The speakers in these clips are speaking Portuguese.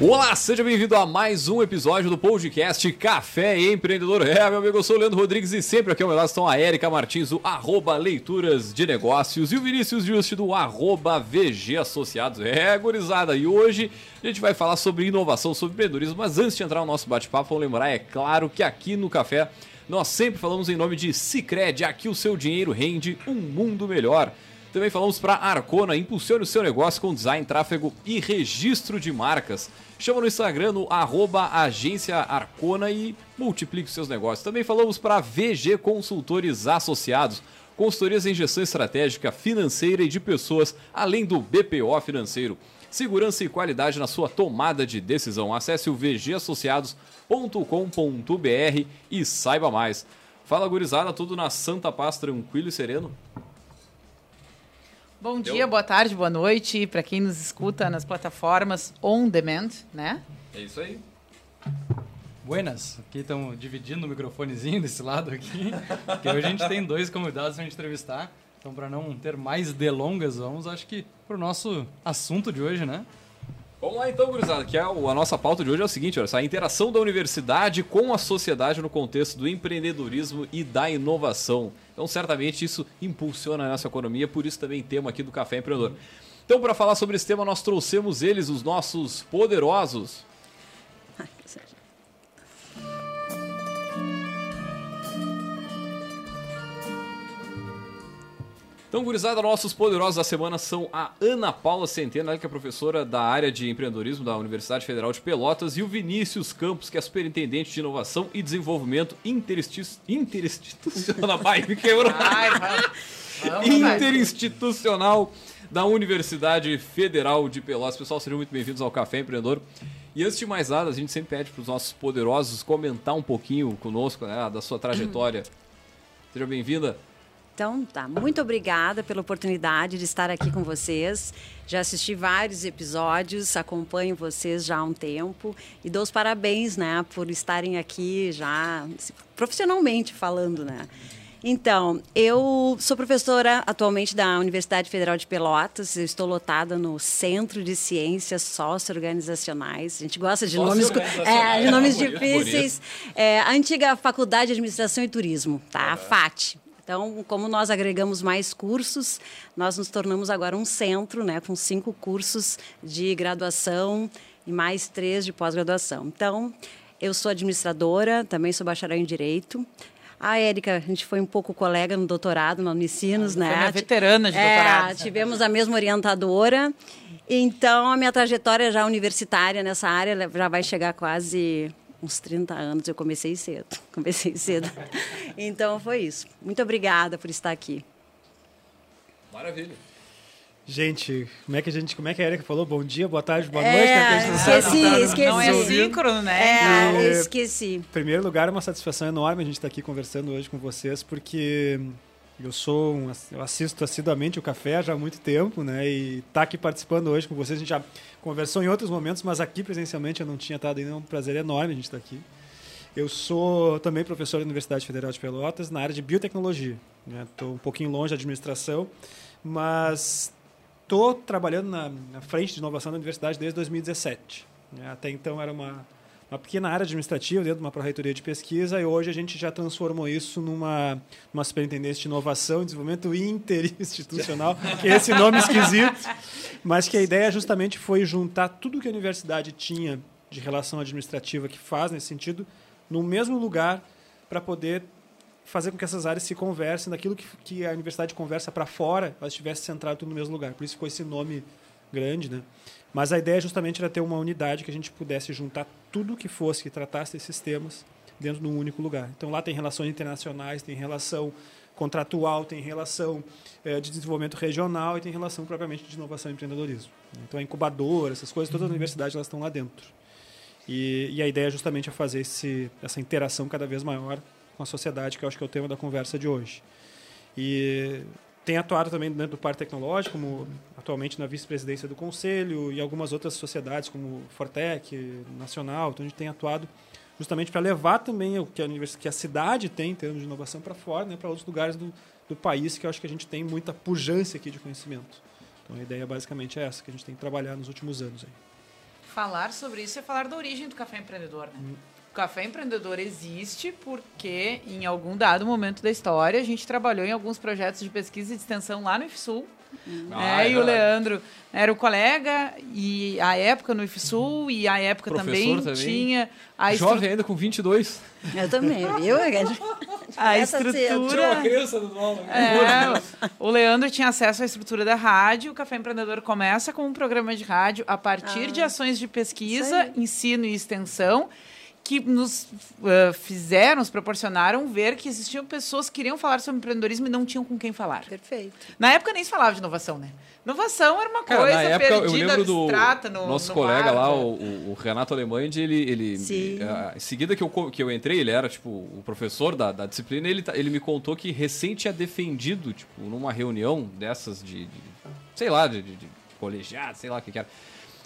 Olá, seja bem-vindo a mais um episódio do podcast Café Empreendedor. É, meu amigo, eu sou o Leandro Rodrigues e sempre aqui ao meu lado estão a Érica Martins, do arroba Leituras de Negócios, e o Vinícius Just, do arroba VG Associados. É, gurizada, e hoje a gente vai falar sobre inovação, sobre empreendedorismo, mas antes de entrar no nosso bate-papo, vamos lembrar, é claro, que aqui no Café nós sempre falamos em nome de Cicred, aqui o seu dinheiro rende um mundo melhor. Também falamos para Arcona, impulsione o seu negócio com design, tráfego e registro de marcas. Chama no Instagram no arroba agência Arcona e multiplique os seus negócios. Também falamos para VG Consultores Associados, consultorias em gestão estratégica, financeira e de pessoas, além do BPO financeiro. Segurança e qualidade na sua tomada de decisão. Acesse o vgassociados.com.br e saiba mais. Fala gurizada, tudo na santa paz, tranquilo e sereno? Bom dia, boa tarde, boa noite para quem nos escuta nas plataformas on demand, né? É isso aí. Buenas, aqui estamos dividindo o microfonezinho desse lado aqui, porque hoje a gente tem dois convidados para entrevistar. Então, para não ter mais delongas, vamos, acho que, para o nosso assunto de hoje, né? Vamos lá então, gurizada, que é a nossa pauta de hoje é o seguinte, olha, a interação da universidade com a sociedade no contexto do empreendedorismo e da inovação. Então, certamente isso impulsiona a nossa economia, por isso também tema aqui do Café Empreendedor. Então, para falar sobre esse tema, nós trouxemos eles, os nossos poderosos. Então, gurizada, nossos poderosos da semana são a Ana Paula Centeno, que é professora da área de empreendedorismo da Universidade Federal de Pelotas, e o Vinícius Campos, que é superintendente de inovação e desenvolvimento interinstitucional. Vai, me quebrou. Interinstitucional da Universidade Federal de Pelotas. Pessoal, sejam muito bem-vindos ao Café Empreendedor. E antes de mais nada, a gente sempre pede para os nossos poderosos comentar um pouquinho conosco né, da sua trajetória. Seja bem-vinda. Então, tá. Muito obrigada pela oportunidade de estar aqui com vocês. Já assisti vários episódios, acompanho vocês já há um tempo e dou os parabéns, né, por estarem aqui já profissionalmente falando, né. Então, eu sou professora atualmente da Universidade Federal de Pelotas. Eu estou lotada no Centro de Ciências Socioorganizacionais. A gente gosta de nomes, é, de nomes difíceis. É, a antiga Faculdade de Administração e Turismo, tá? A FAT. Então, como nós agregamos mais cursos, nós nos tornamos agora um centro, né, com cinco cursos de graduação e mais três de pós-graduação. Então, eu sou administradora, também sou bacharel em Direito. A Érica, a gente foi um pouco colega no doutorado, no Unicinos, ah, né? Foi veterana de é, doutorado. Tivemos a mesma orientadora. Então, a minha trajetória já universitária nessa área já vai chegar quase uns 30 anos, eu comecei cedo. Comecei cedo. Então foi isso. Muito obrigada por estar aqui. Maravilha. Gente, como é que a gente, como é que a Erika falou? Bom dia, boa tarde, boa é, noite. Né? Esqueci, não, esqueci. Não é síncrono, né? É, e, esqueci. Em primeiro lugar, é uma satisfação enorme a gente estar aqui conversando hoje com vocês, porque eu sou um, eu assisto assiduamente o café já há muito tempo, né? E tá aqui participando hoje com vocês, a gente já conversou em outros momentos, mas aqui presencialmente eu não tinha estado ainda, é um prazer enorme a gente estar aqui. Eu sou também professor da Universidade Federal de Pelotas na área de biotecnologia. Estou né? um pouquinho longe da administração, mas estou trabalhando na, na, frente de inovação da universidade desde 2017. Né? Até então era uma uma pequena área administrativa dentro de uma pró-reitoria de pesquisa e hoje a gente já transformou isso numa, numa superintendência de inovação e desenvolvimento interinstitucional, que é esse nome esquisito, mas que a ideia justamente foi juntar tudo que a universidade tinha de relação administrativa que faz nesse sentido no mesmo lugar para poder fazer com que essas áreas se conversem daquilo que, que a universidade conversa para fora, ela estivesse centrado tudo no mesmo lugar. Por isso ficou esse nome grande, né? Mas a ideia justamente era ter uma unidade que a gente pudesse juntar tudo que fosse que tratasse esses temas dentro de um único lugar. Então lá tem relações internacionais, tem relação contratual, tem relação é, de desenvolvimento regional e tem relação propriamente de inovação e empreendedorismo. Então a incubadora, essas coisas, todas as universidades elas estão lá dentro. E, e a ideia é justamente é fazer esse, essa interação cada vez maior com a sociedade, que eu acho que é o tema da conversa de hoje. E tem atuado também dentro do Parque Tecnológico, como atualmente na vice-presidência do Conselho e algumas outras sociedades, como Fortec, Nacional. Então, a gente tem atuado justamente para levar também o que a, que a cidade tem em termos de inovação para fora, né, para outros lugares do, do país, que eu acho que a gente tem muita pujança aqui de conhecimento. Então, a ideia basicamente é essa, que a gente tem que trabalhar nos últimos anos. Aí. falar sobre isso é falar da origem do café empreendedor, né? O café empreendedor existe porque, em algum dado momento da história, a gente trabalhou em alguns projetos de pesquisa e de extensão lá no IFSUL. Ah, é, é e o. Leandro era o colega, e a época no IFSUL, e a época também, também. tinha a, estru Jovem ainda com 22. Eu também, viu? a estrutura. criança do nome. É, o Leandro tinha acesso à estrutura da rádio. O Café Empreendedor começa com um programa de rádio a partir de ações de pesquisa, Ah. Ensino e extensão que nos eh, fizeram, nos proporcionaram ver que existiam pessoas que queriam falar sobre empreendedorismo e não tinham com quem falar. Perfeito. Na época nem se falava de inovação, né? Inovação era uma Cara, coisa na época eu perdida, lembro do abstrata no nosso no colega lá, barco. o, o- o Renato Alemães, ele, ele Sim. eh, em seguida que eu, que eu entrei, ele era tipo o professor da, da disciplina, ele, tá- ele me contou que recém tinha defendido, tipo, numa reunião dessas de, de- sei lá, de, de, de colegiado, sei lá o que, que era,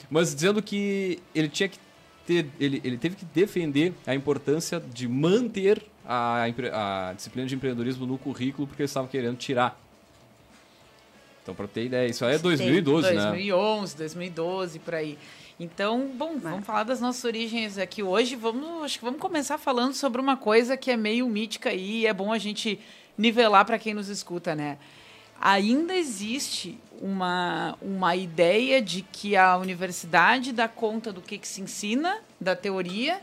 mas dizendo que ele tinha que ter, ele, ele teve que defender a importância de manter a, a disciplina de empreendedorismo no currículo porque eles estavam querendo tirar. Então, pra ter ideia, isso aí é 2012, né? 2011, 2012, por aí. Então, bom, vamos falar das nossas origens aqui hoje. Vamos, acho que vamos começar falando sobre uma coisa que é meio mítica aí e é bom a gente nivelar para quem nos escuta, né? Ainda existe uma, uma ideia de que a universidade dá conta do que, que se ensina, da teoria,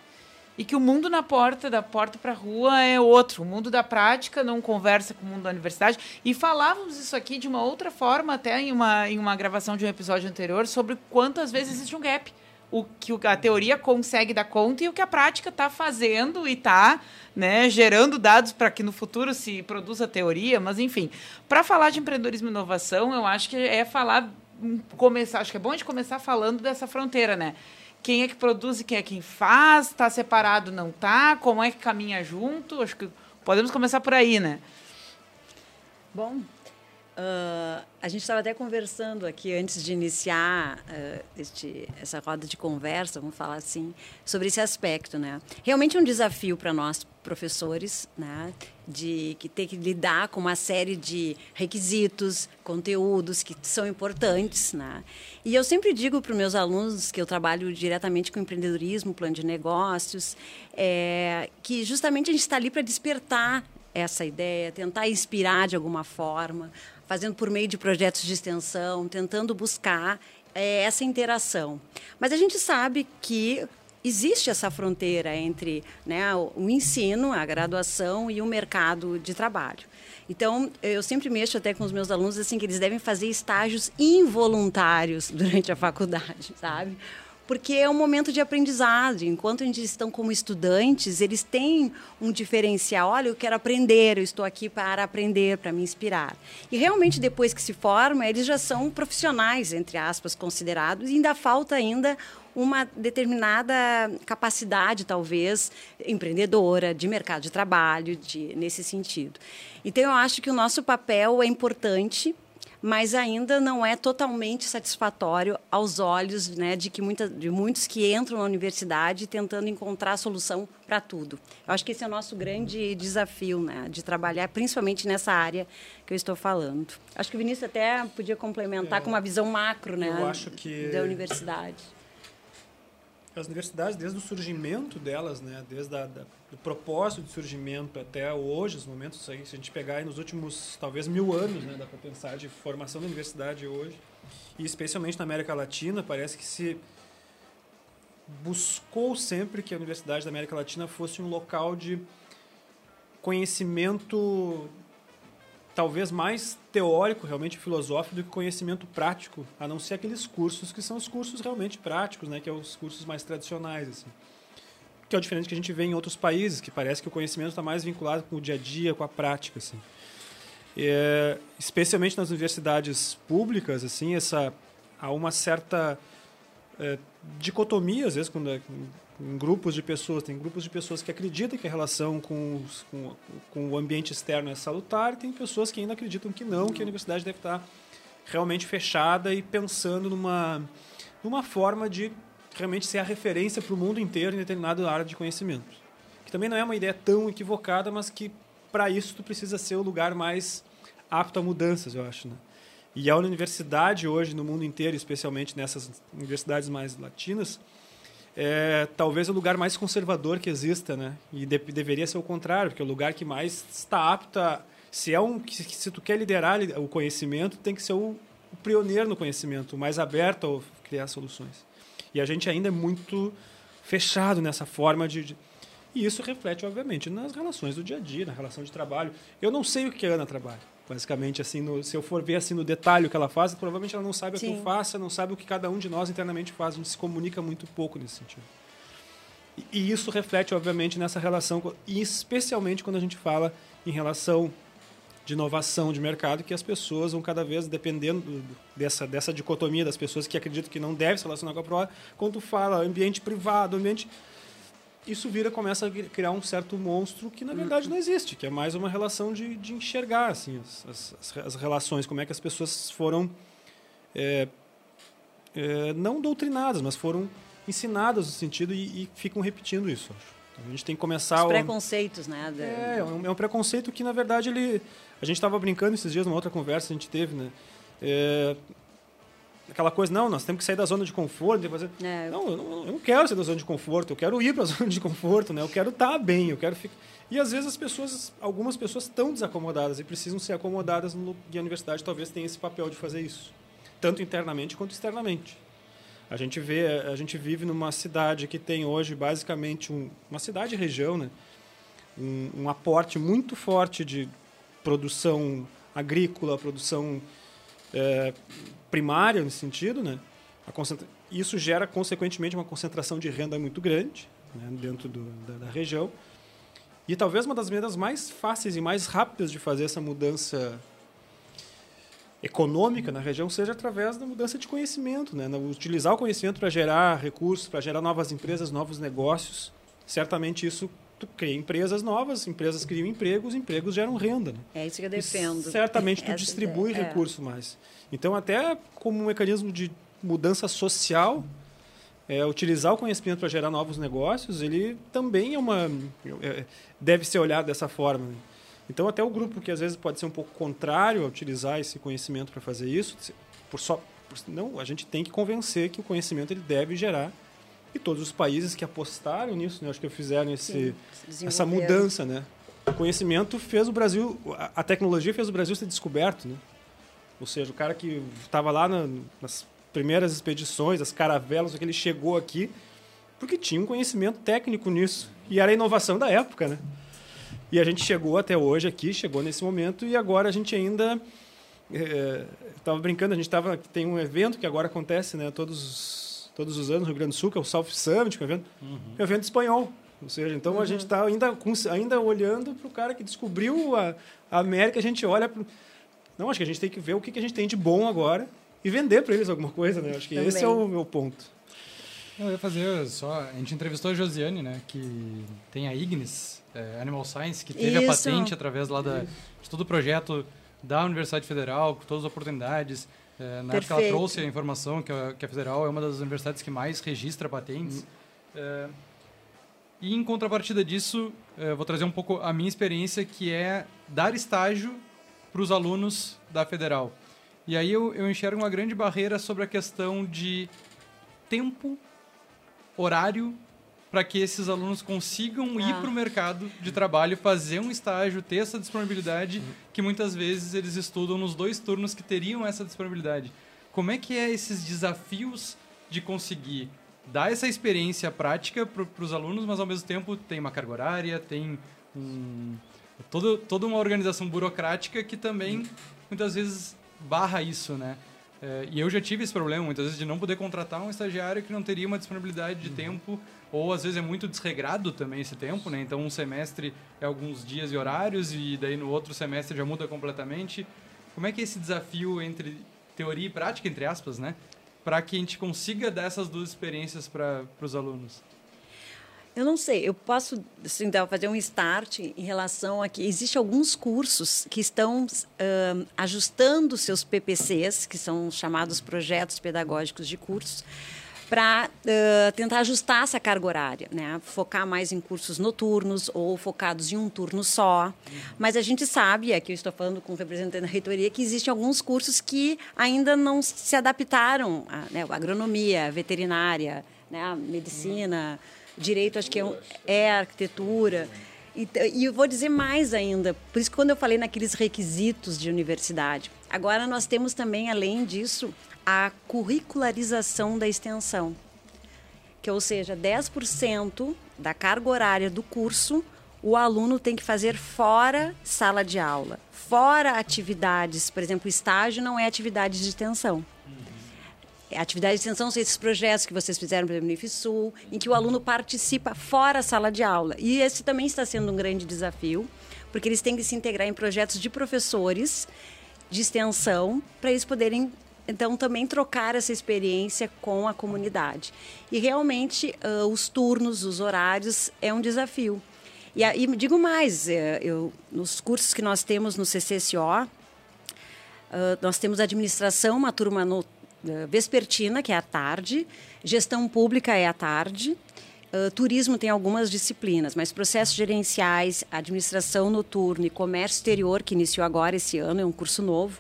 e que o mundo na porta, da porta para a rua, é outro. O mundo da prática não conversa com o mundo da universidade. E falávamos isso aqui de uma outra forma, até em uma, em uma gravação de um episódio anterior, sobre quantas vezes existe um gap. O que a teoria consegue dar conta e o que a prática está fazendo e está né, gerando dados para que no futuro se produza teoria. Mas, enfim, para falar de empreendedorismo e inovação, eu acho que é falar, hum, começar, acho que é bom a gente começar falando dessa fronteira, né? quem é que produz e quem é quem faz, está separado, não está, como é que caminha junto, acho que podemos começar por aí, né? Bom, ah, a gente estava até conversando aqui antes de iniciar ah, este, essa roda de conversa, vamos falar assim, sobre esse aspecto, né? Realmente é um desafio para nós professores, né, de que ter que lidar com uma série de requisitos, conteúdos que são importantes, né? E eu sempre digo para os meus alunos que eu trabalho diretamente com empreendedorismo, plano de negócios, é, que justamente a gente está ali para despertar essa ideia, tentar inspirar de alguma forma, fazendo por meio de projetos de extensão, tentando buscar é, essa interação. Mas a gente sabe que existe essa fronteira entre né, o ensino, a graduação e o mercado de trabalho. Então, eu sempre mexo até com os meus alunos assim que eles devem fazer estágios involuntários durante a faculdade, sabe? Porque é um momento de aprendizagem. Enquanto eles estão como estudantes, eles têm um diferencial. Olha, eu quero aprender, eu estou aqui para aprender, para me inspirar. E realmente, depois que se formam, eles já são profissionais, entre aspas, considerados, e ainda falta ainda uma determinada capacidade, talvez, empreendedora, de mercado de trabalho, de, nesse sentido. Então, eu acho que o nosso papel é importante, mas ainda não é totalmente satisfatório aos olhos né, de, que muita, de muitos que entram na universidade tentando encontrar a solução para tudo. Eu acho que esse é o nosso grande desafio, né, de trabalhar principalmente nessa área que eu estou falando. Acho que o Vinícius até podia complementar É, com uma visão macro né, eu acho que- da universidade. As universidades, desde o surgimento delas, né, desde a, da, do propósito de surgimento até hoje, os momentos se a gente pegar nos últimos, talvez, mil anos, né, dá para pensar de formação da universidade hoje, e especialmente na América Latina, parece que se buscou sempre que a Universidade da América Latina fosse um local de conhecimento talvez mais teórico, realmente filosófico, do que conhecimento prático, a não ser aqueles cursos que são os cursos realmente práticos, né, que é os cursos mais tradicionais, assim. Que é o diferente que a gente vê em outros países, que parece que o conhecimento está mais vinculado com o dia a dia, com a prática, assim. É, especialmente nas universidades públicas, assim, essa há uma certa é, dicotomia às vezes quando é, em grupos de pessoas tem grupos de pessoas que acreditam que a relação com, com, com o ambiente externo é salutar e tem pessoas que ainda acreditam que não que a universidade deve estar realmente fechada e pensando numa numa forma de realmente ser a referência para o mundo inteiro em determinada área de conhecimento. Que também não é uma ideia tão equivocada mas que para isso tu precisa ser o lugar mais apto a mudanças eu acho né? E a universidade hoje, no mundo inteiro, especialmente nessas universidades mais latinas, é talvez o lugar mais conservador que exista, né? E de, deveria ser o contrário, porque é o lugar que mais está apto a... Se, é um, se tu quer liderar o conhecimento, tem que ser o, o pioneiro no conhecimento, o mais aberto a criar soluções. E a gente ainda é muito fechado nessa forma de, de e isso reflete, obviamente, nas relações do dia a dia, na relação de trabalho. Eu não sei o que a Ana trabalha. Basicamente, assim, no, se eu for ver assim no detalhe o que ela faz, provavelmente ela não sabe Sim. o que eu faço, não sabe o que cada um de nós internamente faz. A gente se comunica muito pouco nesse sentido. E, e isso reflete, obviamente, nessa relação, e especialmente quando a gente fala em relação de inovação de mercado, que as pessoas vão cada vez, dependendo dessa, dessa dicotomia das pessoas que acreditam que não deve se relacionar com a prova, quando fala ambiente privado, ambiente isso vira começa a criar um certo monstro que na verdade não existe, que é mais uma relação de, de enxergar assim as, as, as relações, como é que as pessoas foram é, é, não doutrinadas, mas foram ensinadas no sentido e, e ficam repetindo isso. Então, a gente tem que começar os preconceitos, o, né? É, é um, é um preconceito que na verdade ele a gente estava brincando esses dias numa outra conversa que a gente teve, né? É, aquela coisa, não, nós temos que sair da zona de conforto. Fazer... É. Não, eu não, eu não quero sair da zona de conforto, eu quero ir para a zona de conforto, né? Eu quero estar tá bem, eu quero ficar... E às vezes as pessoas, algumas pessoas estão desacomodadas e precisam ser acomodadas no... e a universidade talvez tenha esse papel de fazer isso, tanto internamente quanto externamente. A gente vê, a gente vive numa cidade que tem hoje basicamente um, uma cidade região, né? Um, um aporte muito forte de produção agrícola, produção é, primária nesse sentido, né? Concentra... Isso gera, consequentemente, uma concentração de renda muito grande né? dentro do, da, da, região. E talvez uma das maneiras mais fáceis e mais rápidas de fazer essa mudança econômica na região seja através da mudança de conhecimento, né? utilizar o conhecimento para gerar recursos, para gerar novas empresas, novos negócios. Certamente isso tu cria empresas novas, empresas criam empregos, empregos geram renda. Né? É isso que eu defendo. E certamente tu distribui ideia, é. recurso mais. Então, até como um mecanismo de mudança social, é, utilizar o conhecimento para gerar novos negócios, ele também é uma é, deve ser olhado dessa forma. Né? Então, até o grupo que às vezes pode ser um pouco contrário a utilizar esse conhecimento para fazer isso, por só por, não, a gente tem que convencer que o conhecimento ele deve gerar e todos os países que apostaram nisso, né, acho que fizeram esse, essa mudança, né? O conhecimento fez o Brasil, a tecnologia fez o Brasil ser descoberto, né? Ou seja, o cara que estava lá na, nas primeiras expedições, as caravelas, que ele chegou aqui porque tinha um conhecimento técnico nisso. E era a inovação da época, né? E a gente chegou até hoje aqui, chegou nesse momento, e agora a gente ainda. Estava é, brincando, a gente tava, tem um evento que agora acontece né, todos, todos os anos no Rio Grande do Sul, que é o South Summit, que é um evento, uhum. é um evento espanhol. Ou seja, então uhum. a gente está ainda, ainda olhando para o cara que descobriu a, a América, a gente olha. Pro, não, acho que a gente tem que ver o que, que a gente tem de bom agora e vender para eles alguma coisa, né? Acho que Também. esse é o meu ponto. Eu ia fazer só. A gente entrevistou a Josiane, né? Que tem a Ignis, é, Animal Science, que teve Isso. a patente através lá da, de todo o projeto da Universidade Federal, com todas as oportunidades. É, na Perfeito. época ela trouxe a informação que a, que a, Federal é uma das universidades que mais registra patentes. Hum. É, e em contrapartida disso, é, vou trazer um pouco a minha experiência, que é dar estágio para os alunos da federal. E aí eu, eu enxergo uma grande barreira sobre a questão de tempo, horário, para que esses alunos consigam ah. ir para o mercado de trabalho, fazer um estágio, ter essa disponibilidade, que muitas vezes eles estudam nos dois turnos que teriam essa disponibilidade. Como é que é esses desafios de conseguir dar essa experiência prática para os alunos, mas ao mesmo tempo tem uma carga horária, tem um, todo, toda uma organização burocrática que também muitas vezes barra isso, né? É, e eu já tive esse problema muitas vezes de não poder contratar um estagiário que não teria uma disponibilidade de uhum. tempo ou às vezes é muito desregrado também esse tempo, né? Então um semestre é alguns dias e horários e daí no outro semestre já muda completamente. Como é que é esse desafio entre teoria e prática, entre aspas, né? Para que a gente consiga dar essas duas experiências para os alunos? Eu não sei, eu posso assim, fazer um start em relação a que existem alguns cursos que estão uh, ajustando seus PPCs, que são chamados projetos pedagógicos de cursos, para uh, tentar ajustar essa carga horária, né? focar mais em cursos noturnos ou focados em um turno só. Mas a gente sabe, aqui eu estou falando com o representante da reitoria, que existem alguns cursos que ainda não se adaptaram, a, né? agronomia, veterinária, né? medicina, direito, acho que é, é arquitetura. E, e eu vou dizer mais ainda, por isso quando eu falei naqueles requisitos de universidade, agora nós temos também, além disso, a curricularização da extensão, que ou seja, 10% da carga horária do curso o aluno tem que fazer fora sala de aula, fora atividades, por exemplo, estágio não é atividade de extensão. Uhum. Atividade de extensão são esses projetos que vocês fizeram pelo Unifisul, em que o aluno participa fora a sala de aula. E esse também está sendo um grande desafio, porque eles têm que se integrar em projetos de professores de extensão para eles poderem então, também trocar essa experiência com a comunidade. E realmente, uh, os turnos, os horários, é um desafio. E, e digo mais, eh, eu, nos cursos que nós temos no CCSO, uh, nós temos administração, uma turma no, vespertina, que é à tarde, gestão pública é à tarde, Uh, turismo tem algumas disciplinas, mas processos gerenciais, administração noturna e comércio exterior, que iniciou agora esse ano, é um curso novo,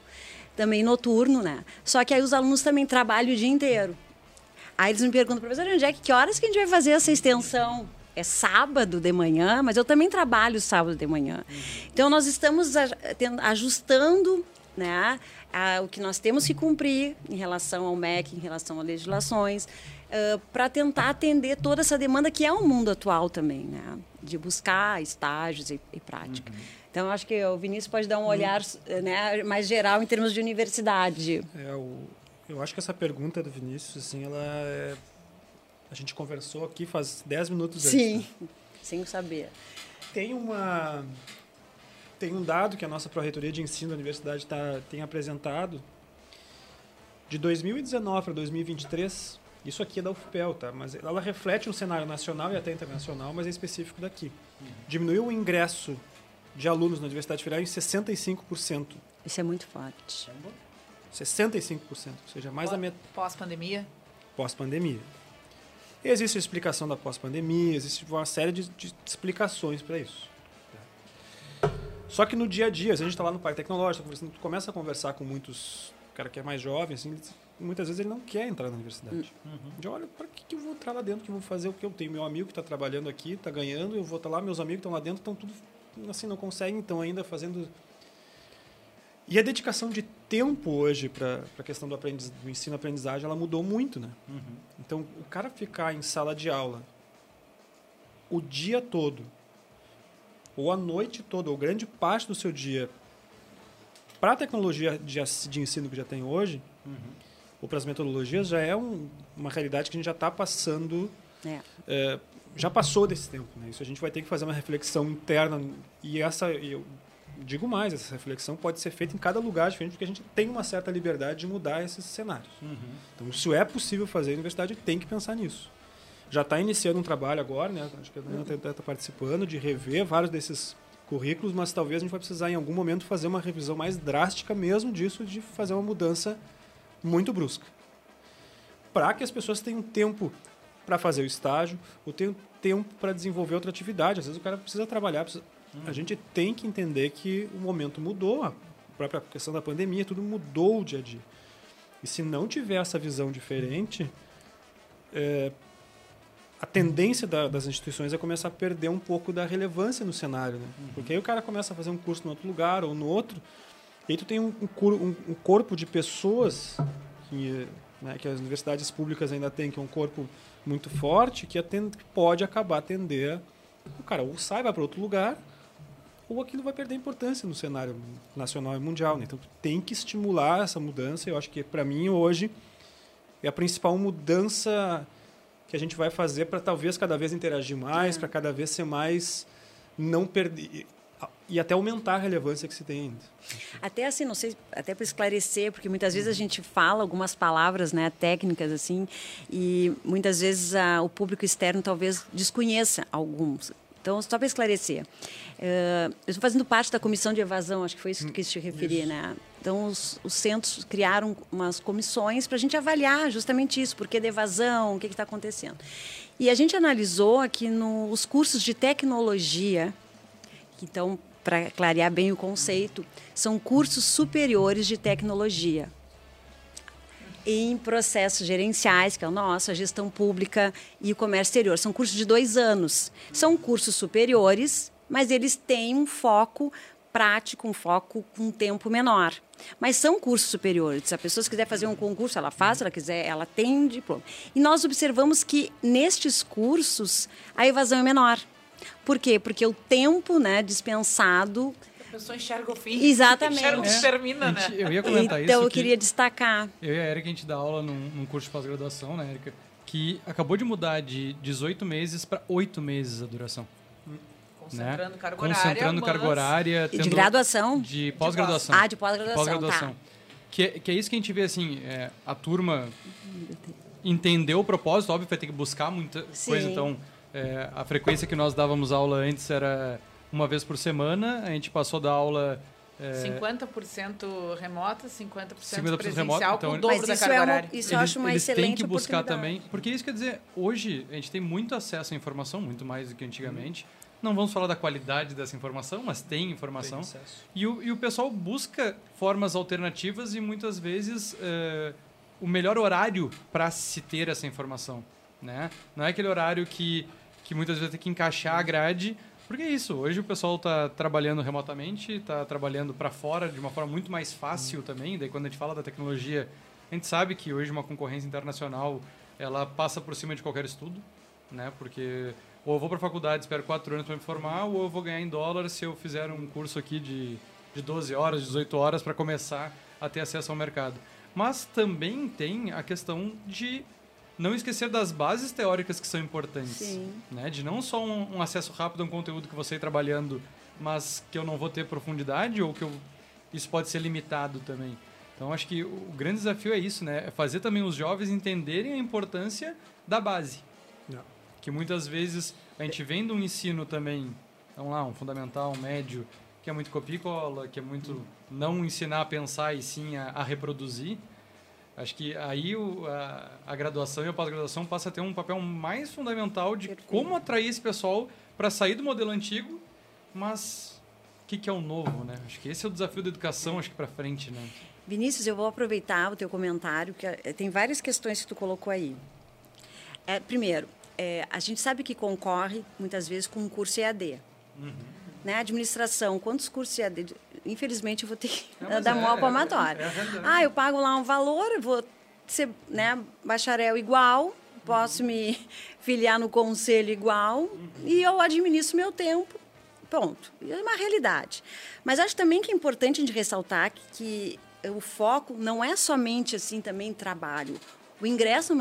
também noturno, né? Só que aí os alunos também trabalham o dia inteiro. Aí eles me perguntam, professor, onde é que, que horas que a gente vai fazer essa extensão? É sábado de manhã, mas eu também trabalho sábado de manhã. Então nós estamos ajustando né, a, o que nós temos que cumprir em relação ao MEC, em relação a legislações, uh, para tentar atender toda essa demanda que é o mundo atual também, né, de buscar estágios e, e prática. Uhum. Então, acho que o Vinícius pode dar um olhar né, mais geral em termos de universidade. É, o, eu acho que essa pergunta do Vinícius, assim, ela é, a gente conversou aqui faz 10 minutos antes. Sim, né? sem saber. Tem uma tem um dado que a nossa Pró-Reitoria de Ensino da Universidade tá, tem apresentado de 2019 para 2023. Isso aqui é da UFPEL, tá? Mas ela reflete um cenário nacional e até internacional, mas é específico daqui. Uhum. Diminuiu o ingresso de alunos na Universidade Federal em 65%. Isso é muito forte. 65%, ou seja, mais da metade. Pós-pandemia? Pós-pandemia. Existe a explicação da pós-pandemia, existe uma série de, de explicações para isso. Só que no dia a dia, a gente está lá no Parque Tecnológico, tu começa a conversar com muitos cara que é mais jovem, assim, muitas vezes ele não quer entrar na universidade. Uhum. De, olha, para que, que eu vou entrar lá dentro, que eu vou fazer o que eu tenho? Meu amigo que está trabalhando aqui, está ganhando, eu vou estar tá lá, meus amigos estão lá dentro, estão tudo assim, não conseguem, então ainda fazendo. E a dedicação de tempo hoje para a questão do, aprendiz, do ensino-aprendizagem, ela mudou muito, né? Uhum. Então, o cara ficar em sala de aula o dia todo, ou a noite toda, ou grande parte do seu dia, para a tecnologia de, de, ensino que já tem hoje, uhum. ou para as metodologias, já é um, uma realidade que a gente já está passando é. É, já passou desse tempo. Né? Isso a gente vai ter que fazer uma reflexão interna e essa eu digo mais, essa reflexão pode ser feita em cada lugar diferente porque a gente tem uma certa liberdade de mudar esses cenários. Uhum. Então, se é possível fazer, a universidade tem que pensar nisso. Já está iniciando um trabalho agora, né? Acho que a Ana está tá participando de rever vários desses currículos, mas talvez a gente vai precisar em algum momento fazer uma revisão mais drástica mesmo disso, de fazer uma mudança muito brusca. Para que as pessoas tenham tempo para fazer o estágio, ou tenho tempo para desenvolver outra atividade. Às vezes o cara precisa trabalhar. Precisa... Hum. A gente tem que entender que o momento mudou, a própria questão da pandemia, tudo mudou o dia a dia. E se não tiver essa visão diferente, é, a tendência da, das instituições é começar a perder um pouco da relevância no cenário. Né? Uhum. Porque aí o cara começa a fazer um curso no outro lugar ou no outro, e aí tu tem um, um, um corpo de pessoas que, né, que as universidades públicas ainda têm, que é um corpo muito forte que atende, pode acabar atender o cara ou sai vai para outro lugar ou aquilo vai perder importância no cenário nacional e mundial. Né? Então tem que estimular essa mudança. Eu acho que para mim hoje é a principal mudança que a gente vai fazer para talvez cada vez interagir mais, é. para cada vez ser mais não perder e até aumentar a relevância que se tem ainda. Até assim, não sei, até para esclarecer, porque muitas vezes a gente fala algumas palavras, né, técnicas assim, e muitas vezes a, o público externo talvez desconheça alguns. Então, só para esclarecer, uh, eu estou fazendo parte da comissão de evasão, acho que foi isso que quis te referir, isso. né? Então, os, os centros criaram umas comissões para a gente avaliar justamente isso, por que de evasão, o que está acontecendo. E a gente analisou aqui nos cursos de tecnologia, então, para clarear bem o conceito, são cursos superiores de tecnologia. Em processos gerenciais, que é o nosso, a gestão pública e o comércio exterior. São cursos de dois anos. São cursos superiores, mas eles têm um foco prático, um foco com um tempo menor. Mas são cursos superiores. Se a pessoa quiser fazer um concurso, ela faz, se ela quiser, ela tem um diploma. E nós observamos que nestes cursos a evasão é menor. Por quê? Porque o tempo né, dispensado a pessoa enxerga o fim. Exatamente. Enxerga o que termina, né? Eu ia comentar então, isso. Então, eu queria destacar. Eu e a Erika, a gente dá aula num, num curso de pós-graduação, né, Erika? Que acabou de mudar de 18 meses para 8 meses a duração. Concentrando né? carga horária. Concentrando carga horária. de graduação? De pós-graduação. Ah, de pós-graduação. Pós-graduação. Tá. Que, que é isso que a gente vê assim, é, a turma entendeu o propósito, óbvio, vai ter que buscar muita Sim. coisa. Então, é, a frequência que nós dávamos aula antes era uma vez por semana, a gente passou da aula é... 50% remota, 50%, 50 presencial, então, com o dobro Mas da carga é uma, horária. Isso eu acho uma eles excelente têm que buscar também, porque isso quer dizer, hoje a gente tem muito acesso à informação, muito mais do que antigamente. Hum. Não vamos falar da qualidade dessa informação, mas tem informação. Tem e, o, e o pessoal busca formas alternativas e muitas vezes uh, o melhor horário para se ter essa informação. Né? Não é aquele horário que, que muitas vezes tem que encaixar a grade, porque é isso. Hoje o pessoal está trabalhando remotamente, está trabalhando para fora de uma forma muito mais fácil também. Daí quando a gente fala da tecnologia, a gente sabe que hoje uma concorrência internacional ela passa por cima de qualquer estudo, né? Porque ou eu vou para a faculdade, espero quatro anos para me formar, ou eu vou ganhar em dólar se eu fizer um curso aqui de, de 12 horas, 18 horas para começar a ter acesso ao mercado. Mas também tem a questão de não esquecer das bases teóricas que são importantes. Sim. Né? De não só um, um, acesso rápido a um conteúdo que você ir trabalhando, mas que eu não vou ter profundidade ou que eu, isso pode ser limitado também. Então, acho que o grande desafio é isso, né? É fazer também os jovens entenderem a importância da base. Que muitas vezes a gente vem de um ensino também, vamos lá, um fundamental, um médio, que é muito copia que é muito não ensinar a pensar e sim a, a reproduzir. Acho que aí o, a, a, graduação e a pós-graduação passa a ter um papel mais fundamental de Perfeito. como atrair esse pessoal para sair do modelo antigo, mas o que, que, é o novo, né? Acho que esse é o desafio da educação, acho que para frente, né? Vinícius, eu vou aproveitar o teu comentário, que eh, tem várias questões que tu colocou aí. É, primeiro, é, a gente sabe que concorre muitas vezes com um curso EAD. Uhum. Né? Administração, quantos cursos EAD? Infelizmente, eu vou ter que é, dar é, maior palmatória. É, é, ah, eu pago lá um valor, vou ser né, bacharel igual, posso me filiar no conselho igual uhum. e eu administro meu tempo. Ponto. É uma realidade. Mas acho também que é importante a gente ressaltar que, que o foco não é somente assim também trabalho. O ingresso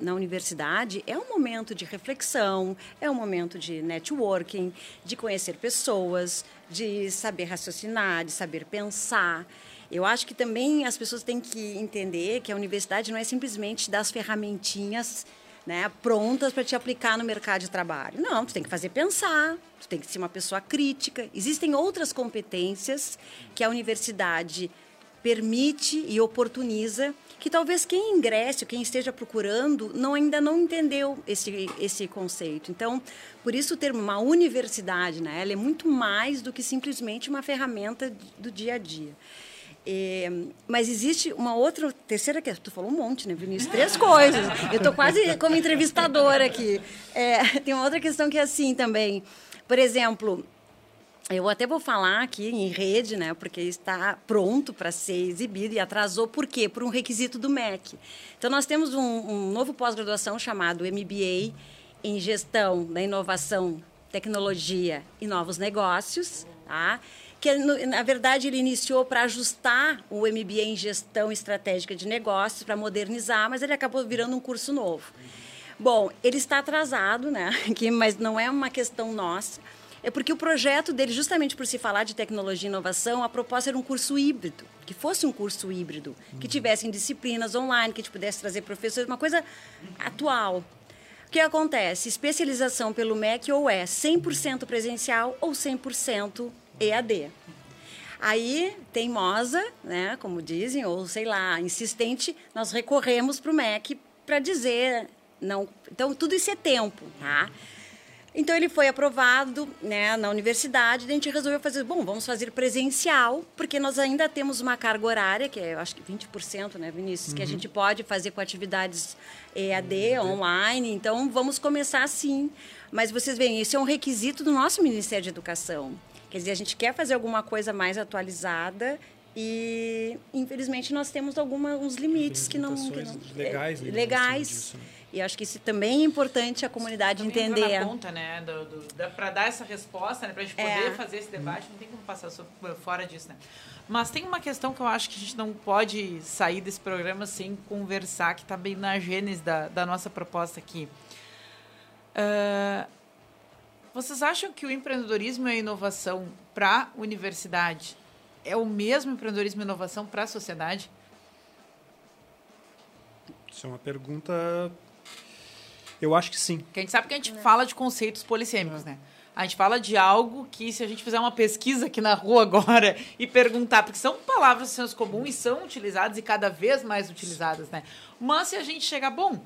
na universidade é um momento de reflexão, é um momento de networking, de conhecer pessoas, de saber raciocinar, de saber pensar. Eu acho que também as pessoas têm que entender que a universidade não é simplesmente dar as ferramentinhas né, prontas para te aplicar no mercado de trabalho. Não, tu tem que fazer pensar, tu tem que ser uma pessoa crítica. Existem outras competências que a universidade permite e oportuniza que talvez quem ingresse, quem esteja procurando, não ainda não entendeu esse, esse conceito. Então, por isso o termo uma universidade, né, ela é muito mais do que simplesmente uma ferramenta do dia a dia. É, mas existe uma outra, terceira questão. Tu falou um monte, né, Vinícius? Três coisas. Eu estou quase como entrevistadora aqui. É, tem uma outra questão que é assim também. Por exemplo, eu até vou falar aqui em rede, né, porque está pronto para ser exibido e atrasou por quê? Por um requisito do MEC. Então nós temos um, um novo pós-graduação chamado MBA em Gestão da Inovação, Tecnologia e Novos Negócios, tá? Que na verdade ele iniciou para ajustar o MBA em Gestão Estratégica de Negócios para modernizar, mas ele acabou virando um curso novo. Bom, ele está atrasado, né? Aqui, mas não é uma questão nossa é porque o projeto dele, justamente por se falar de tecnologia e inovação, a proposta era um curso híbrido, que fosse um curso híbrido, que tivessem disciplinas online, que a gente pudesse trazer professores, uma coisa atual. O que acontece? Especialização pelo MEC ou é 100% presencial ou 100% EAD. Aí, teimosa, né, como dizem, ou sei lá, insistente, nós recorremos para o MEC para dizer não. Então, tudo isso é tempo, tá? Então ele foi aprovado né, na universidade, a gente resolveu fazer, bom, vamos fazer presencial, porque nós ainda temos uma carga horária, que é, eu acho que 20%, né, Vinícius, uhum. que a uhum. gente pode fazer com atividades EAD, uhum. online, então vamos começar assim. Mas vocês veem, isso é um requisito do nosso Ministério de Educação. Quer dizer, a gente quer fazer alguma coisa mais atualizada e, infelizmente, nós temos alguns limites que não, que não... legais. É, legais. Né? E acho que isso também é importante a comunidade Isso entender. Na conta, né? Do, do, para dar essa resposta, né? para a gente poder é. fazer esse debate, não tem como passar fora disso, né? Mas tem uma questão que eu acho que a gente não pode sair desse programa sem conversar, que está bem na gênese da, da nossa proposta aqui. Uh, vocês acham que o empreendedorismo e a inovação para a universidade é o mesmo empreendedorismo e inovação para a sociedade? Isso é uma pergunta eu acho que sim. Porque a gente sabe que a gente é. fala de conceitos polissêmicos, né? A gente fala de algo que, se a gente fizer uma pesquisa aqui na rua agora e perguntar, porque são palavras de senso comum e são utilizadas e cada vez mais utilizadas, né? Mas se a gente chegar, bom,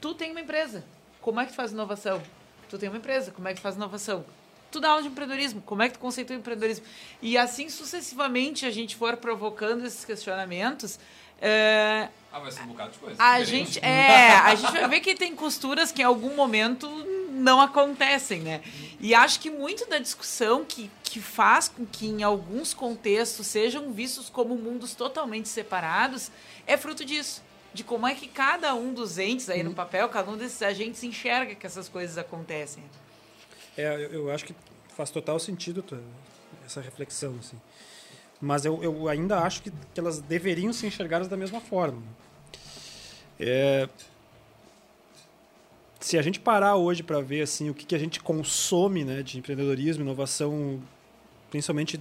tu tem uma empresa, como é que tu faz inovação? Tu tem uma empresa, como é que tu faz inovação? Tu dá aula de empreendedorismo, como é que tu conceitua empreendedorismo? E assim sucessivamente a gente for provocando esses questionamentos, é, ah, vai ser um bocado de coisa. A gente, é, a gente vai ver que tem costuras que em algum momento não acontecem, né? E acho que muito da discussão que, que faz com que em alguns contextos sejam vistos como mundos totalmente separados é fruto disso. De como é que cada um dos entes aí no uhum. papel, cada um desses agentes enxerga que essas coisas acontecem. É, eu acho que faz total sentido essa reflexão, assim mas eu, eu ainda acho que, que elas deveriam ser enxergadas da mesma forma. É, se a gente parar hoje para ver assim o que, que a gente consome né, de empreendedorismo, inovação, principalmente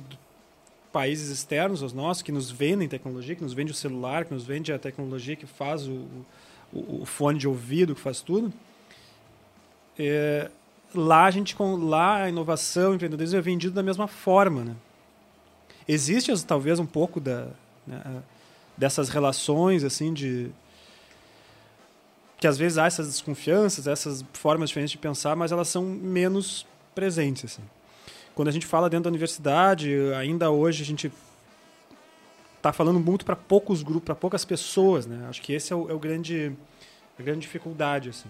países externos aos nossos, que nos vendem tecnologia, que nos vende o celular, que nos vende a tecnologia que faz o, o, o fone de ouvido, que faz tudo, é, lá a gente lá a inovação, o empreendedorismo é vendido da mesma forma, né? Existe talvez um pouco da, né, dessas relações assim de que às vezes há essas desconfianças, essas formas diferentes de pensar, mas elas são menos presentes assim. Quando a gente fala dentro da universidade, ainda hoje a gente está falando muito para poucos grupos, para poucas pessoas, né? Acho que esse é o, é o grande a grande dificuldade assim.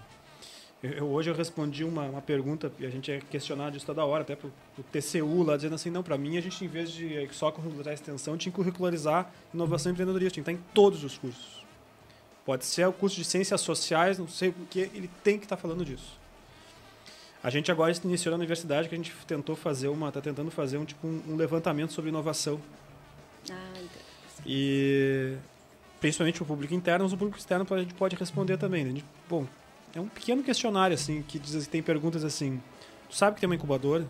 Eu, hoje eu respondi uma, uma pergunta, e a gente é questionado isso toda hora, até para o TCU lá, dizendo assim, não, para mim a gente, em vez de só curricularizar extensão, tinha que curricularizar inovação e empreendedorismo, tinha que estar em todos os cursos. Pode ser o curso de ciências sociais, não sei o que, ele tem que estar falando disso. A gente agora iniciou na universidade que a gente tentou fazer uma, está tentando fazer um tipo um, um levantamento sobre inovação. Ah, e principalmente o público interno, mas o público externo a gente pode responder também. Né? Gente, bom, é um pequeno questionário, assim, que diz, tem perguntas assim. Tu sabe que tem uma incubadora?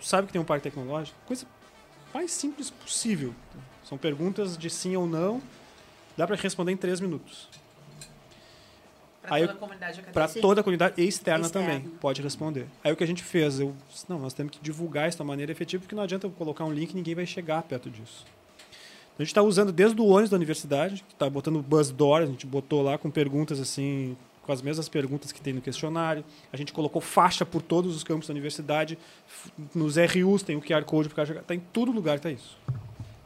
Tu sabe que tem um parque tecnológico? Coisa mais simples possível. São perguntas de sim ou não. Dá para responder em três minutos. Para toda a comunidade Para toda a comunidade e externa Externo. também, pode responder. Aí o que a gente fez? Eu, não, nós temos que divulgar isso de uma maneira efetiva, porque não adianta eu colocar um link e ninguém vai chegar perto disso. A gente está usando desde o ônibus da universidade, que está botando buzz door, a gente botou lá com perguntas assim, com as mesmas perguntas que tem no questionário. A gente colocou faixa por todos os campos da universidade. Nos RUs tem o QR Code para jogar. Está em todo lugar, está isso.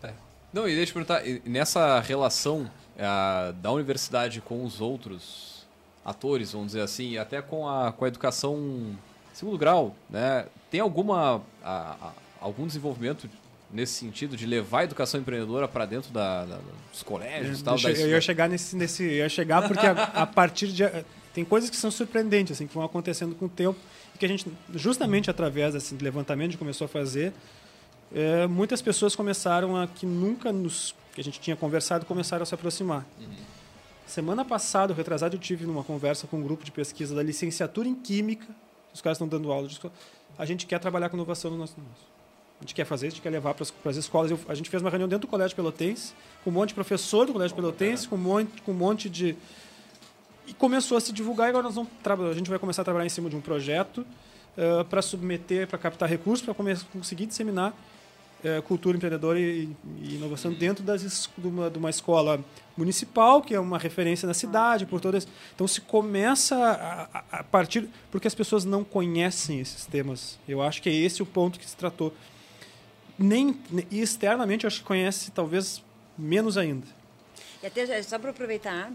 É. Não, e deixa eu perguntar, nessa relação é, da universidade com os outros atores, vamos dizer assim, até com a, com a educação segundo grau, né? Tem alguma a, a, algum desenvolvimento nesse sentido de levar a educação empreendedora para dentro da, da, dos colégios, é, tal. Eu, eu ia chegar nesse, nesse, ia chegar porque a, a, partir de tem coisas que são surpreendentes assim que vão acontecendo com o tempo e que a gente justamente através desse levantamento a gente começou a fazer, é, muitas pessoas começaram a que nunca nos que a gente tinha conversado começaram a se aproximar. Uhum. Semana passada, retrasado, eu tive numa conversa com um grupo de pesquisa da licenciatura em química, os caras estão dando aula de a gente quer trabalhar com inovação no nosso negócio. A gente quer fazer, a gente quer levar para as escolas. Eu, a gente fez uma reunião dentro do Colégio Pelotense, com um monte de professor do Colégio Pelotense, com um monte, com um monte de. E começou a se divulgar. E agora nós vamos a gente vai começar a trabalhar em cima de um projeto uh, para submeter, para captar recursos, para conseguir disseminar é, cultura empreendedora e, e, inovação dentro das, de, uma, de uma escola municipal, que é uma referência na cidade, por todas. Então se começa a, a, partir porque as pessoas não conhecem esses temas. Eu acho que é esse o ponto que se tratou. Nem e externamente eu acho que conhece talvez menos ainda. E até só para aproveitar,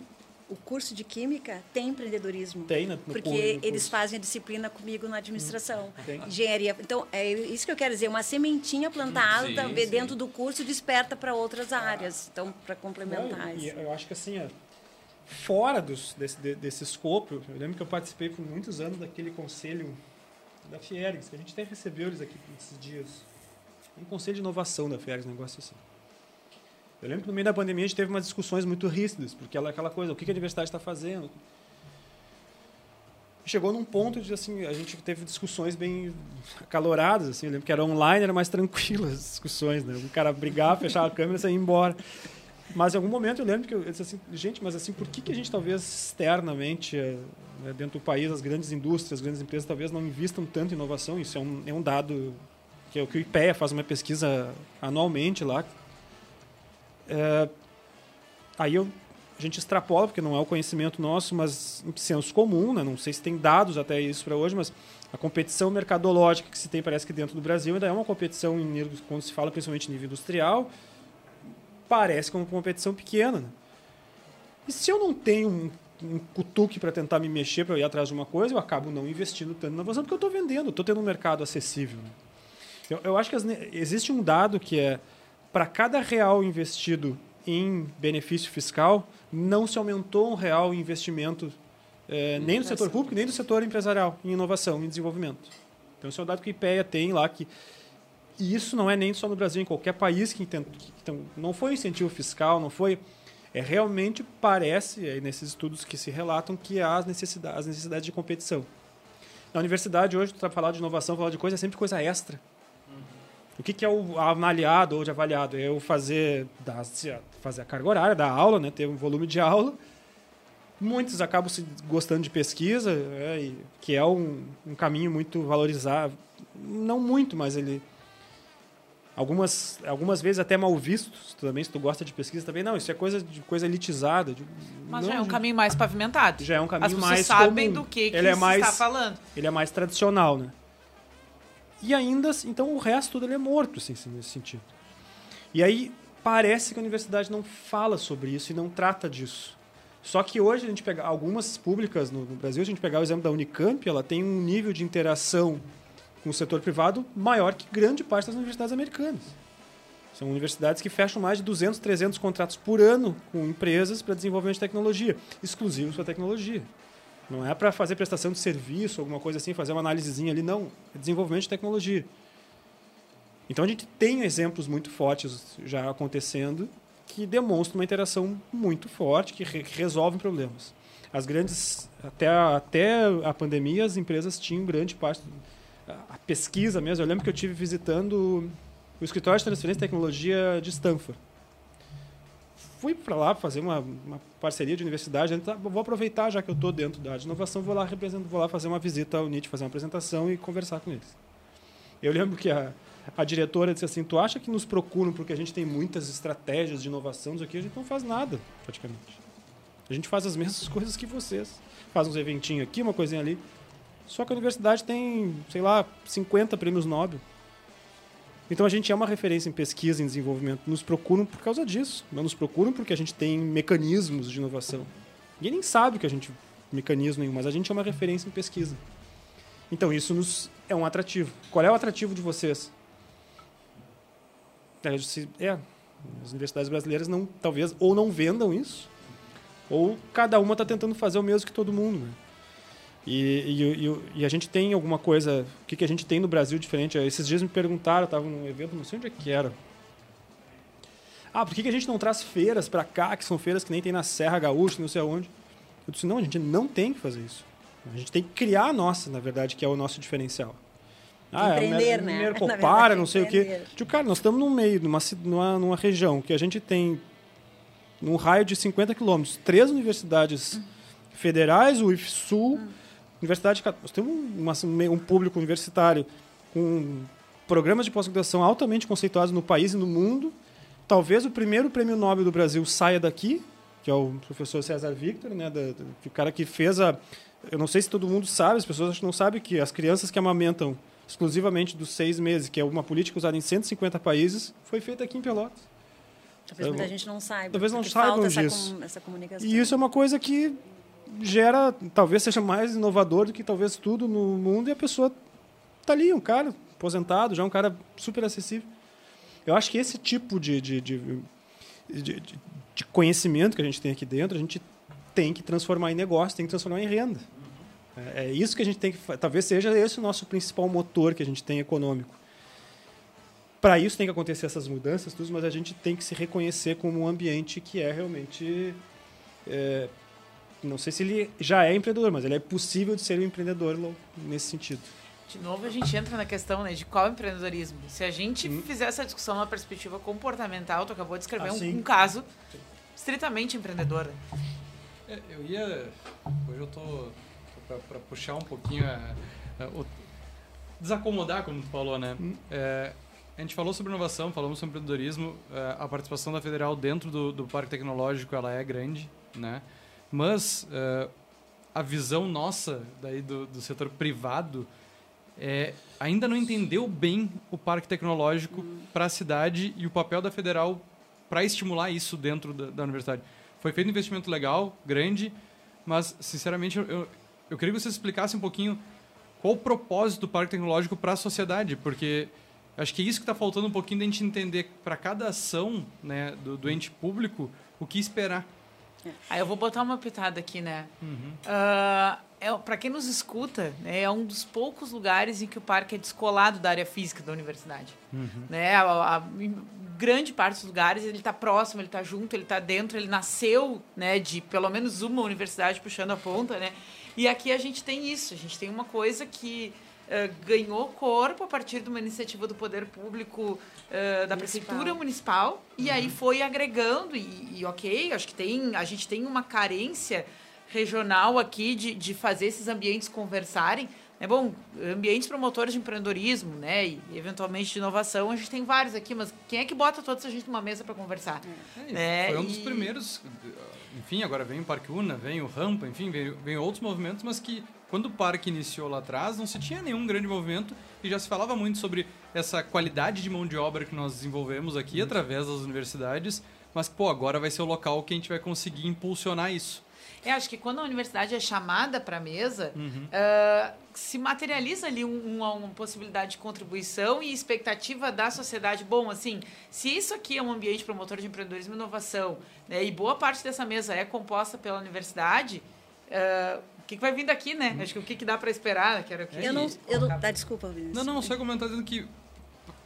o curso de Química tem empreendedorismo. Tem, no, Porque no eles fazem a disciplina comigo na administração. Tem. Engenharia. Então, é isso que eu quero dizer, uma sementinha plantada sim, sim. dentro do curso desperta para outras áreas. Então, para complementar Não, isso. eu acho que assim, é, fora dos, desse, desse escopo, eu lembro que eu participei por muitos anos daquele conselho da Fiergs, que a gente até recebeu eles aqui esses dias. Um conselho de inovação da Fiergs, um negócio assim. Eu lembro que no meio da pandemia a gente teve umas discussões muito ríspidas, porque ela aquela coisa, o que a universidade está fazendo? Chegou num ponto de assim, a gente teve discussões bem acaloradas, assim, eu lembro que era online, era mais tranquilo as discussões, né? O cara brigava, fechava a câmera e saía embora. Mas em algum momento eu lembro que eu disse assim, gente, mas assim, por que, que a gente talvez externamente, eh, né, dentro do país, as grandes indústrias, as grandes empresas talvez não investam tanto em inovação? Isso é um, é um dado que, é que o IPEA faz uma pesquisa anualmente lá, é, aí eu, a gente extrapola, porque não é o conhecimento nosso, mas em senso comum, né? não sei se tem dados até isso para hoje, mas a competição mercadológica que se tem, parece que dentro do Brasil, ainda é uma competição, quando se fala principalmente em nível industrial, parece que é uma competição pequena. Né? E se eu não tenho um, um cutuque para tentar me mexer para ir atrás de uma coisa, eu acabo não investindo tanto na inovação, porque eu estou vendendo, estou tendo um mercado acessível. Né? Eu, eu acho que as, existe um dado que é para cada real investido em benefício fiscal, não se aumentou um real em investimento é, nem do setor público, nem do setor empresarial, em inovação, em desenvolvimento. Então, esse é o dado que o IPEA tem lá, que, e isso não é nem só no Brasil, em qualquer país que, que então, não foi incentivo fiscal, não foi... É, realmente parece, é, nesses estudos que se relatam, que há as necessidades, as necessidades de competição. Na universidade, hoje, para falar de inovação, falar de coisa, é sempre coisa extra. O que, que é o avaliado ou de avaliado? É eu fazer, fazer a carga horária da aula, né? ter um volume de aula. Muitos acabam se gostando de pesquisa, é, que é um, um caminho muito valorizado. Não muito, mas ele algumas algumas vezes até mal visto também se tu gosta de pesquisa também não isso é coisa de coisa elitizada de, mas não, já é um caminho mais pavimentado já é um caminho As mais sabem comum. do que, que ele é mais, está falando ele é mais tradicional né e ainda, assim, então o resto tudo ele é morto, assim, nesse sentido. E aí parece que a universidade não fala sobre isso e não trata disso. Só que hoje a gente pega algumas públicas no, no Brasil, a gente pegar o exemplo da Unicamp, ela tem um nível de interação com o setor privado maior que grande parte das universidades americanas. São universidades que fecham mais de 200, 300 contratos por ano com empresas para desenvolvimento de tecnologia, exclusivos para tecnologia. Não é para fazer prestação de serviço, alguma coisa assim, fazer uma análisezinha ali, não. É desenvolvimento de tecnologia. Então a gente tem exemplos muito fortes já acontecendo que demonstram uma interação muito forte, que, re resolvem problemas. As grandes, até a, até a pandemia, as empresas tinham grande parte, a pesquisa mesmo. Eu lembro que eu tive visitando o escritório de transferência de tecnologia de Stanford fui para lá fazer uma, uma, parceria de universidade. Tá, vou aproveitar, já que eu estou dentro da área de inovação, vou lá, vou lá fazer uma visita ao NIT, fazer uma apresentação e conversar com eles. Eu lembro que a, a diretora disse assim: Tu acha que nos procuram porque a gente tem muitas estratégias de inovação? aqui a gente não faz nada, praticamente. A gente faz as mesmas coisas que vocês. Faz uns eventinhos aqui, uma coisinha ali. Só que a universidade tem, sei lá, 50 prêmios Nobel. Então a gente é uma referência em pesquisa e desenvolvimento. Nos procuram por causa disso. Não nos procuram porque a gente tem mecanismos de inovação. Ninguém nem sabe que a gente mecanismo nenhum, mas a gente é uma referência em pesquisa. Então isso nos é um atrativo. Qual é o atrativo de vocês? É, é as universidades brasileiras não, talvez, ou não vendam isso, ou cada uma está tentando fazer o mesmo que todo mundo. Né? E, e, e, a gente tem alguma coisa. O que, que a gente tem no Brasil diferente? Esses dias me perguntaram, eu estava num evento, não sei onde é que era. Ah, por que, que a gente não traz feiras para cá, que são feiras que nem tem na Serra Gaúcha, não sei aonde? Eu disse, não, a gente não tem que fazer isso. A gente tem que criar a nossa, na verdade, que é o nosso diferencial. Ah, Empreender, é, né? Mercopara, não sei empreender. o quê. Tipo, cara, nós estamos no meio, numa, numa, numa região que a gente tem, num raio de 50 quilômetros, três universidades federais, o IFSU, hum Universidade nós temos uma, um público universitário com programas de pós-graduação altamente conceituados no país e no mundo. Talvez o primeiro prêmio Nobel do Brasil saia daqui, que é o professor César Victor, né, da, da, o cara que fez a. Eu não sei se todo mundo sabe, as pessoas acho que não sabem que as crianças que amamentam exclusivamente dos seis meses, que é uma política usada em 150 países, foi feita aqui em Pelotas. Talvez muita gente não saiba. Talvez não saibam essa disso. Com, essa comunicação. E isso é uma coisa que gera, talvez seja mais inovador do que talvez tudo no mundo, e a pessoa tá ali, um cara aposentado, já um cara super acessível. Eu acho que esse tipo de, de, de, de, conhecimento que a gente tem aqui dentro, a gente tem que transformar em negócio, tem que transformar em renda. É, é isso que a gente tem que talvez seja esse o nosso principal motor que a gente tem econômico. Para isso tem que acontecer essas mudanças, tudo, mas a gente tem que se reconhecer como um ambiente que é realmente é, não sei se ele já é empreendedor, mas ele é possível de ser um empreendedor nesse sentido. De novo, a gente entra na questão né, de qual empreendedorismo. Se a gente hum. fizer essa discussão na perspectiva comportamental, tu acabou de escrever ah, um, um, caso estritamente empreendedor. É, eu ia. Hoje eu tô, tô para puxar um pouquinho a, a, o, desacomodar, como tu falou, né? Hum. É, a gente falou sobre inovação, falamos sobre empreendedorismo. É, a participação da federal dentro do, do parque tecnológico ela é grande, né? Mas é, a visão nossa daí do, do setor privado é, ainda não entendeu bem o parque tecnológico para a cidade e o papel da federal para estimular isso dentro da, da, universidade. Foi feito um investimento legal, grande, mas, sinceramente, eu, eu queria que você explicasse um pouquinho qual o propósito do parque tecnológico para a sociedade, porque acho que é isso que está faltando um pouquinho da gente entender para cada ação né, do, do ente público o que esperar. Aí eu vou botar uma pitada aqui, né? Uhum. Uh, é, para quem nos escuta, né, é um dos poucos lugares em que o parque é descolado da área física da universidade. Uhum. Né? A, a, grande parte dos lugares ele está próximo, ele está junto, ele está dentro, ele nasceu né, de pelo menos uma universidade puxando a ponta, né? E aqui a gente tem isso, a gente tem uma coisa que uh, ganhou corpo a partir de uma iniciativa do poder público uh, da municipal. prefeitura municipal uhum. e aí foi agregando e, e ok, acho que tem a gente tem uma carência regional aqui de, de fazer esses ambientes conversarem. É bom, ambientes promotores de empreendedorismo, né, e eventualmente de inovação, a gente tem vários aqui, mas quem é que bota toda a gente numa mesa para conversar? É, né? Foi um dos primeiros, enfim, agora vem o Parque Una, vem o Rampa, enfim, vem, vem outros movimentos, mas que quando o parque iniciou lá atrás, não se tinha nenhum grande movimento e já se falava muito sobre essa qualidade de mão de obra que nós desenvolvemos aqui uhum. através das universidades, mas, pô, agora vai ser o local que a gente vai conseguir impulsionar isso. Eu acho que quando a universidade é chamada para a mesa, uhum. uh, se materializa ali um, uma, uma, possibilidade de contribuição e expectativa da sociedade. Bom, assim, se isso aqui é um ambiente promotor de empreendedorismo e inovação, né, e boa parte dessa mesa é composta pela universidade, uh, que, que, vai vir daqui, né? Acho que o que, que dá para esperar, que era o que... Eu não... Eu não tá, desculpa, Vinícius. Não, não, só comentar dizendo que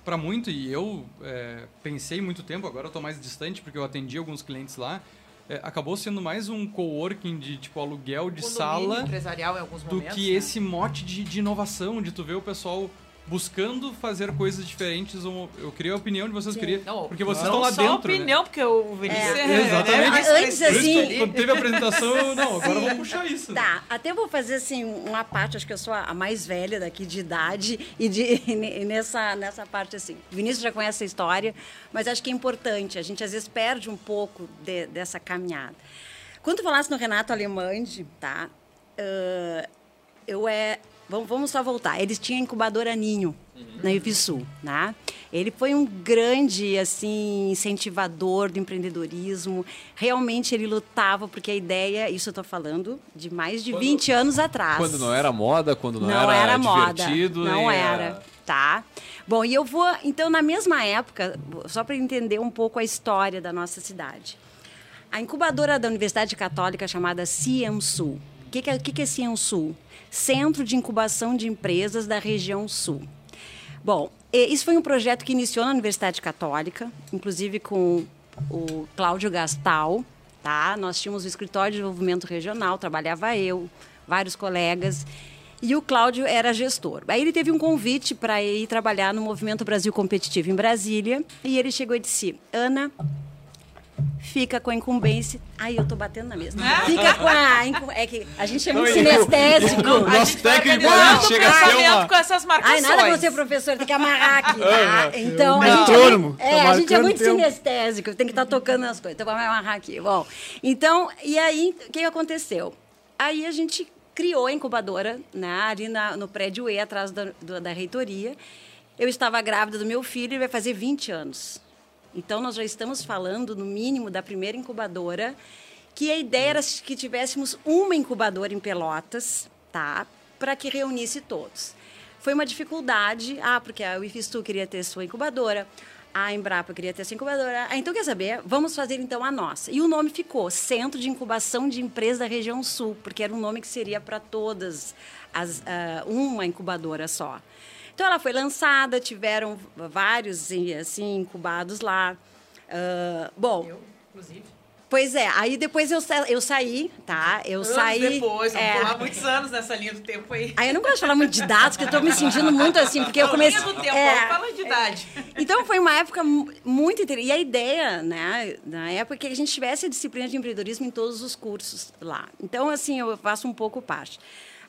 para muito, e eu é, pensei muito tempo, agora eu estou mais distante porque eu atendi alguns clientes lá, é, acabou sendo mais um coworking de tipo aluguel de sala empresarial em alguns momentos, do que né? esse mote de, de inovação, de tu ver o pessoal buscando fazer coisas diferentes. Eu queria a opinião de vocês, queria, não, porque vocês não estão lá só dentro. Né? opinião, né? porque o Vinícius é, é, Exatamente. É, antes, assim... quando teve a apresentação, eu, não, agora vou puxar isso. Tá, até vou fazer assim uma parte, acho que eu sou a mais velha daqui de idade e, de, e nessa, nessa parte assim. O Vinícius já conhece a história, mas acho que é importante. A gente às vezes perde um pouco de, dessa caminhada. Quando tu falasse no Renato Alemande, tá? Uh, eu é Vamos, vamos só voltar. Eles tinham incubadora Ninho uhum. na Ivisul, né? Ele foi um grande assim incentivador do empreendedorismo. Realmente ele lutava porque a ideia, isso eu estou falando de mais de quando, 20 anos atrás. Quando não era moda, quando não, não era, era divertido, moda, não era, tá? Bom, e eu vou então na mesma época, só para entender um pouco a história da nossa cidade. A incubadora da Universidade Católica chamada CIEMSUL. O que, que, é, que, que é CIEMSUL? Centro de Incubação de Empresas da Região Sul. Bom, isso foi um projeto que iniciou na Universidade Católica, inclusive com o Cláudio Gastal. Tá? Nós tínhamos o escritório de desenvolvimento regional, trabalhava eu, vários colegas, e o Cláudio era gestor. Aí ele teve um convite para ir trabalhar no Movimento Brasil Competitivo em Brasília, e ele chegou e disse: Ana, fica com a incumbência. Ai, eu tô batendo na mesa. Fica com a. É que a gente é muito sinestésico. Nosso técnico às chega a ser uma. com essas marcações. Ai, nada você, professor, tem que amarrar aqui. Tá? Então, a gente, é, é, a gente é muito tempo. sinestésico, tem que estar tá tocando as coisas. Então, vamos amarrar aqui. Bom, então, e aí, o que aconteceu? Aí a gente criou a incubadora né, ali na, no prédio E, atrás da, do, da reitoria. Eu estava grávida do meu filho, ele vai fazer 20 anos. Então, nós já estamos falando, no mínimo, da primeira incubadora, que a ideia era que tivéssemos uma incubadora em Pelotas, tá? Para que reunisse todos. Foi uma dificuldade, ah, porque a UIFISTU queria ter sua incubadora, a Embrapa queria ter sua incubadora. Ah, então, quer saber? Vamos fazer, então, a nossa. E o nome ficou Centro de Incubação de Empresas da Região Sul, porque era um nome que seria para todas, as, uh, uma incubadora só. Então ela foi lançada, tiveram vários assim incubados lá. Uh, bom, eu, inclusive. Pois é, aí depois eu, eu saí, tá? Eu anos saí. depois, vamos é... muitos anos nessa linha do tempo aí. Aí eu não gosto de falar muito de dados, porque eu tô me sentindo muito assim, porque eu comecei. Linha do tempo, é, fala de idade. É. Então foi uma época muito interessante. E a ideia, né, na época, é que a gente tivesse a disciplina de empreendedorismo em todos os cursos lá. Então, assim, eu faço um pouco parte.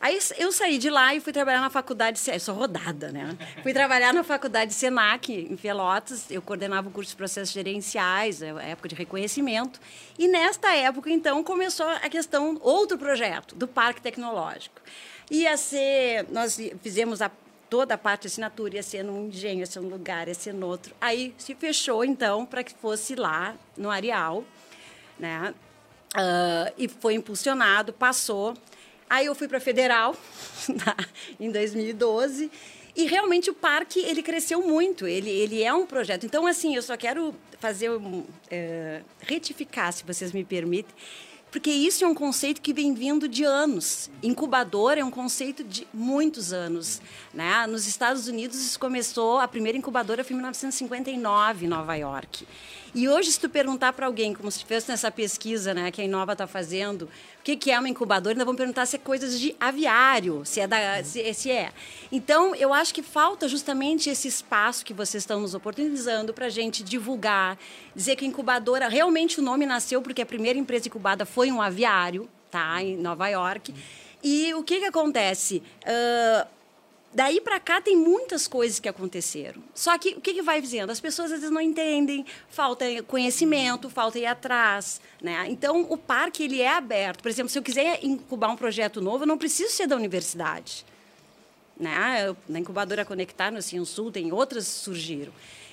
Aí eu saí de lá e fui trabalhar na faculdade, eu sou rodada, né? Fui trabalhar na faculdade Senac, em Pelotas, eu coordenava o curso de processos gerenciais, é a época de reconhecimento. E nesta época, então, começou a questão, outro projeto, do Parque Tecnológico. Ia ser, nós fizemos a toda a parte de assinatura ia ser num engenho, ia ser num lugar, ia ser no outro. Aí se fechou, então, para que fosse lá, no Areal, né? Uh, e foi impulsionado, passou. Aí eu fui para Federal em 2012 e realmente o parque ele cresceu muito. Ele, ele é um projeto. Então assim eu só quero fazer um, é, retificar, se vocês me permitem, porque isso é um conceito que vem vindo de anos. Incubador é um conceito de muitos anos. Né? Nos Estados Unidos, começou, a primeira incubadora foi em 1959, em Nova York. E hoje, se tu perguntar para alguém, como se fez nessa pesquisa né, que a Inova está fazendo, o que, que é uma incubadora, ainda vão perguntar se é coisas de aviário, se é, da, se, se é. Então, eu acho que falta justamente esse espaço que vocês estão nos oportunizando para a gente divulgar, dizer que a incubadora, realmente o nome nasceu porque a primeira empresa incubada foi um aviário, tá, em Nova York. E o que, que acontece? Uh, Daí para cá tem muitas coisas que aconteceram. Só que o que, que vai dizendo? As pessoas às vezes não entendem, falta conhecimento, falta ir atrás. Né? Então, o parque ele é aberto. Por exemplo, se eu quiser incubar um projeto novo, eu não preciso ser da universidade. Né? Na incubadora Conectar, no Cian Sul, tem outras surgiram.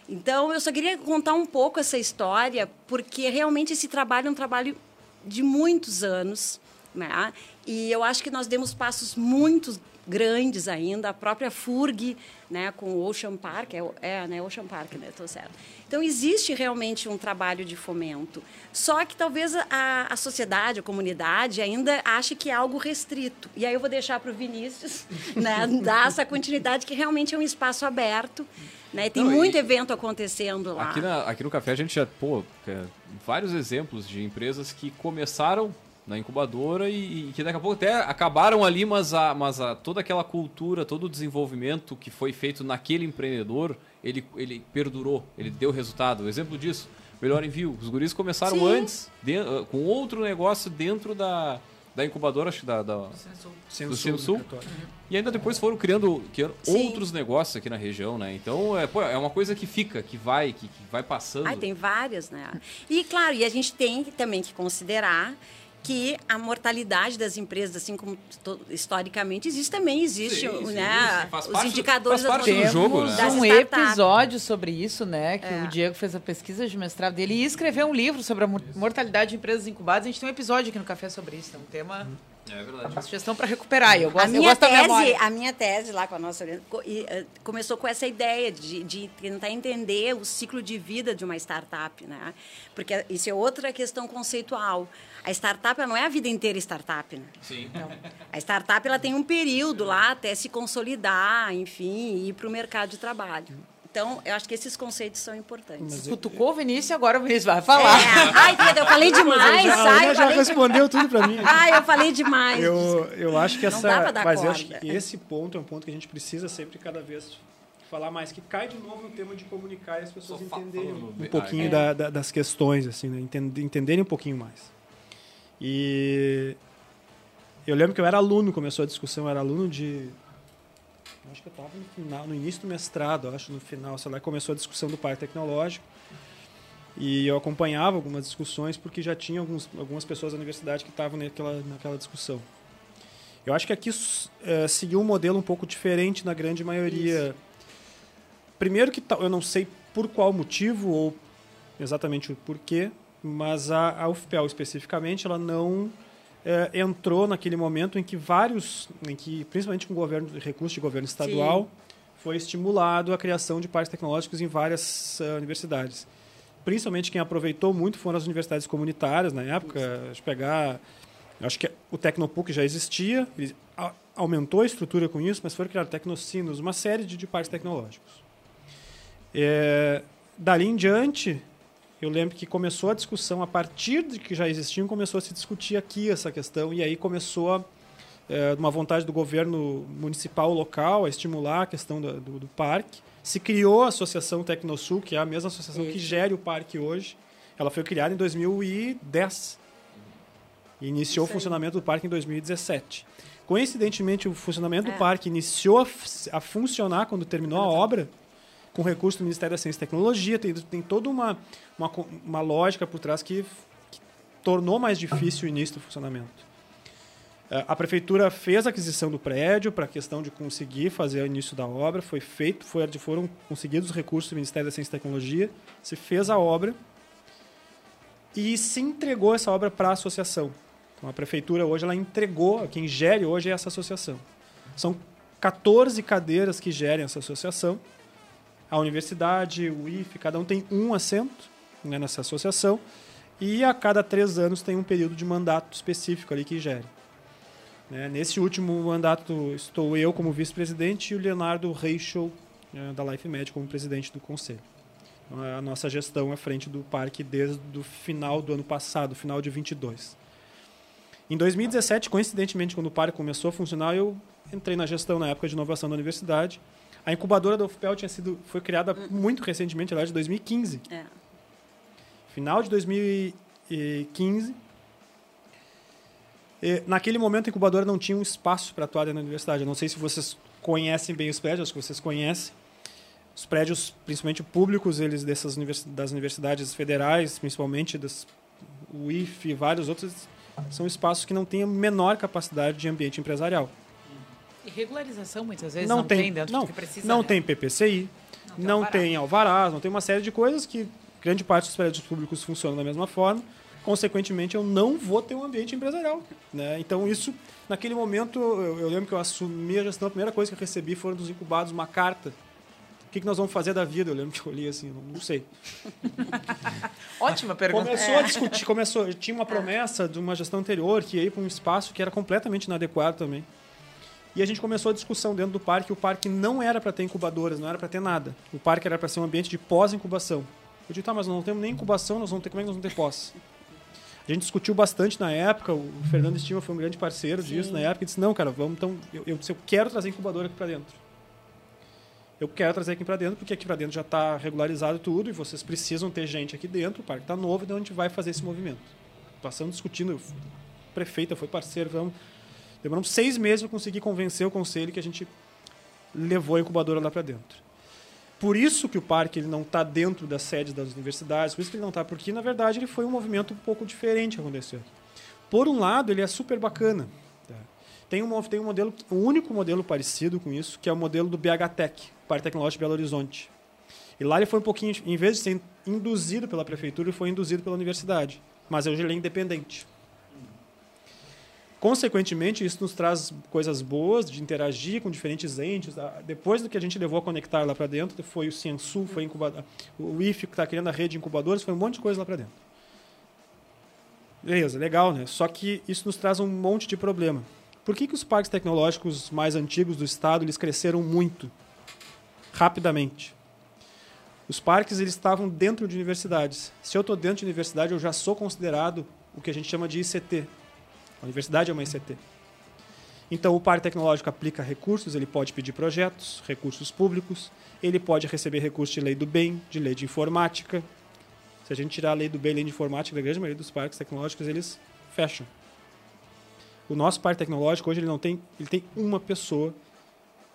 Então, eu só queria contar um pouco essa história, porque realmente esse trabalho é um trabalho de muitos anos. Né? E eu acho que nós demos passos muito grandes ainda, a própria FURG, né, com o Ocean Park, é, é né, Ocean Park, né, estou certo. Então, existe realmente um trabalho de fomento, só que talvez a, a sociedade, a comunidade ainda ache que é algo restrito. E aí eu vou deixar para o Vinícius né, dar essa continuidade, que realmente é um espaço aberto, né, tem Não, muito e, evento acontecendo lá. Aqui, na, aqui no Café a gente já, pô, é, vários exemplos de empresas que começaram na incubadora e, e, que daqui a pouco até acabaram ali, mas, a, mas a, toda aquela cultura, todo o desenvolvimento que foi feito naquele empreendedor, ele, ele perdurou, ele deu resultado. O exemplo disso, melhor envio. Os guris começaram Sim. antes, de, uh, com outro negócio dentro da, da incubadora, acho da, da do Censul. E ainda depois foram criando, criando outros negócios aqui na região, né? Então é, pô, é uma coisa que fica, que vai, que, que vai passando. Ah, tem várias, né? E claro, e a gente tem também que considerar que a mortalidade das empresas, assim como historicamente existe, também existe, sim, sim, né? Sim, os indicadores faz parte do jogo, né? um episódio sobre isso, né? Que é. o Diego fez a pesquisa de mestrado dele e escreveu um livro sobre a mortalidade de empresas incubadas. A gente tem um episódio aqui no Café sobre isso, é um tema é verdade. Uma sugestão para recuperar. Eu gosto, a minha tese, a minha tese lá com a nossa eh, começou com essa ideia de, de, tentar entender o ciclo de vida de uma startup, né? Porque isso é outra questão conceitual. A startup não é a vida inteira startup, né? Sim. Não. A startup ela tem um período lá até se consolidar, enfim, e ir para o mercado de trabalho. Então, eu acho que esses conceitos são importantes. Mas Cutucou o Vinícius e agora o Vinícius vai falar. É. Ai, Pedro, eu falei demais. Já, Ai, já respondeu tudo para mim. Ai, eu falei demais. Eu, eu acho que essa. Não dá pra dar mas corda. eu acho que esse ponto é um ponto que a gente precisa sempre cada vez falar mais, que cai de novo no tema de comunicar e as pessoas entenderem um pouquinho é. da, da, das questões, assim, né? entenderem um pouquinho mais. E eu lembro que eu era aluno, começou a discussão, eu era aluno de. Acho que eu estava no final, no início do mestrado, acho, no final, sei lá, começou a discussão do parque tecnológico. E eu acompanhava algumas discussões porque já tinha alguns, algumas pessoas da universidade que estavam naquela, naquela discussão. Eu acho que aqui é, seguiu um modelo um pouco diferente na grande maioria. Isso. Primeiro que eu não sei por qual motivo ou exatamente o porquê, mas a, a UFPEL especificamente ela não é, entrou naquele momento em que vários, em que principalmente com governo, recursos de governo estadual, Sim. foi estimulado a criação de parques tecnológicos em várias uh, universidades. Principalmente quem aproveitou muito foram as universidades comunitárias na época, pegar Acho que o Tecnopuc já existia, ele aumentou a estrutura com isso, mas foram criados Tecnocinos, uma série de, de parques tecnológicos. É, dali em diante, eu lembro que começou a discussão, a partir de que já existiam, começou a se discutir aqui essa questão, e aí começou a, é, uma vontade do governo municipal local a estimular a questão do, do, do parque. Se criou a Associação Tecnosul, que é a mesma associação que gere o parque hoje. Ela foi criada em 2010 e iniciou o funcionamento do parque em 2017. Coincidentemente, o funcionamento é. do parque iniciou a, a, funcionar quando terminou a obra, com recurso do Ministério da Ciência e Tecnologia. Tem, tem toda uma, uma, uma lógica por trás que, que tornou mais difícil o início do funcionamento. É, a prefeitura fez a aquisição do prédio para a questão de conseguir fazer o início da obra. Foi feito, foi, foram conseguidos os recursos do Ministério da Ciência e Tecnologia. Se fez a obra e se entregou essa obra para a associação. Então a prefeitura hoje ela entregou, quem gere hoje é essa associação. São 14 cadeiras que gerem essa associação. A universidade, o IFE, cada um tem um assento né, nessa associação. E a cada três anos tem um período de mandato específico ali que gere. Né, nesse último mandato estou eu como vice-presidente e o Leonardo Reichel, né, da Life Med, como presidente do conselho. Então, a nossa gestão à frente do parque desde o final do ano passado, final de 22. Em 2017, coincidentemente, quando o PAR começou a funcionar, eu entrei na gestão na época de inovação da universidade. A incubadora da UFPEL tinha sido, foi criada muito recentemente, aliás, de 2015. É. Final de 2015. E, naquele momento, a incubadora não tinha um espaço para atuar da universidade. Eu não sei se vocês conhecem bem os prédios, acho que vocês conhecem. Os prédios, principalmente públicos, eles dessas univers, das universidades federais, principalmente das UIF e vários outros, são espaços que não têm a menor capacidade de ambiente empresarial. E regularização muitas vezes não, não tem, tem dentro não, do que precisa. Não né? tem PPCI, não, não tem alvarás, não tem uma série de coisas que grande parte dos prédios públicos funcionam da mesma forma. Consequentemente, eu não vou ter um ambiente empresarial. Né? Então, isso, naquele momento, eu, eu lembro que eu assumi a gestão, a primeira coisa que eu recebi foram dos incubados uma carta o que, que nós vamos fazer da vida? Eu lembro que eu li assim, não sei. Ótima pergunta. Começou é. a discutir, começou, tinha uma promessa de uma gestão anterior que ia ir para um espaço que era completamente inadequado também. E a gente começou a discussão dentro do parque. O parque não era para ter incubadoras, não era para ter nada. O parque era para ser um ambiente de pós-incubação. Eu disse, tá, mas nós não temos nem incubação, nós vamos ter, como é que nós vamos ter pós? A gente discutiu bastante na época, o Fernando Estima foi um grande parceiro Sim. disso na época, e disse, não, cara, vamos então, eu, eu, eu quero trazer incubadora aqui para dentro eu quero trazer aqui para dentro, porque aqui para dentro já está regularizado tudo e vocês precisam ter gente aqui dentro, o parque está novo, então a gente vai fazer esse movimento. Passamos discutindo, o prefeita foi parceiro, vamos, demoramos seis meses para conseguir convencer o conselho que a gente levou a incubadora lá para dentro. Por isso que o parque ele não está dentro das sedes das universidades, por isso que ele não está, porque na verdade ele foi um movimento um pouco diferente que aconteceu. Por um lado, ele é super bacana. Tá? Tem um, tem um modelo, o um único modelo parecido com isso, que é o modelo do BHTech, Parque Tecnológico de Belo Horizonte. E lá ele foi um pouquinho, em vez de ser induzido pela prefeitura, ele foi induzido pela universidade. Mas hoje ele é independente. Consequentemente, isso nos traz coisas boas de interagir com diferentes entes. Ah, depois do que a gente levou a conectar lá para dentro, foi o Ciensul, foi incubador, o IF que está criando a rede de incubadores, foi um monte de coisa lá para dentro. Beleza, legal, né? Só que isso nos traz um monte de problema. Por que, que os parques tecnológicos mais antigos do estado eles cresceram muito? rapidamente. Os parques eles estavam dentro de universidades. Se eu estou dentro de universidade, eu já sou considerado o que a gente chama de ICT. A universidade é uma ICT. Então, o parque tecnológico aplica recursos, ele pode pedir projetos, recursos públicos, ele pode receber recursos de lei do bem, de lei de informática. Se a gente tirar a lei do bem e a lei de informática da grande maioria dos parques tecnológicos, eles fecham. O nosso parque tecnológico hoje ele não tem, ele tem uma pessoa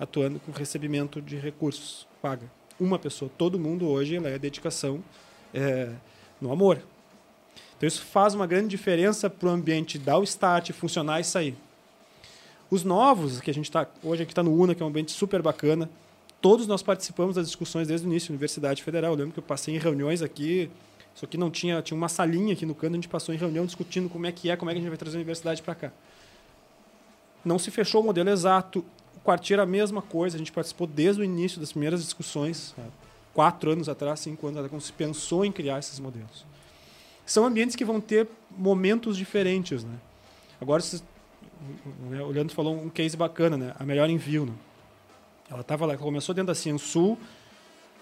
atuando com recebimento de recursos, paga. Uma pessoa. Todo mundo hoje é dedicação é, no amor. Então isso faz uma grande diferença para o ambiente dar o start, funcionar e sair. Os novos, que a gente está hoje aqui está no UNA, que é um ambiente super bacana. Todos nós participamos das discussões desde o início, Universidade Federal. Eu lembro que eu passei em reuniões aqui, só que não tinha, tinha uma salinha aqui no canto, a gente passou em reunião discutindo como é que é, como é que a gente vai trazer a universidade para cá. Não se fechou o modelo exato. O quartier a mesma coisa, a gente participou desde o início das primeiras discussões, quatro anos atrás, cinco anos atrás, quando se pensou em criar esses modelos. São ambientes que vão ter momentos diferentes, né? Agora, né, olhando, falou um case bacana, né? A melhor envio, né? Ela estava lá, começou dentro da Ciansul,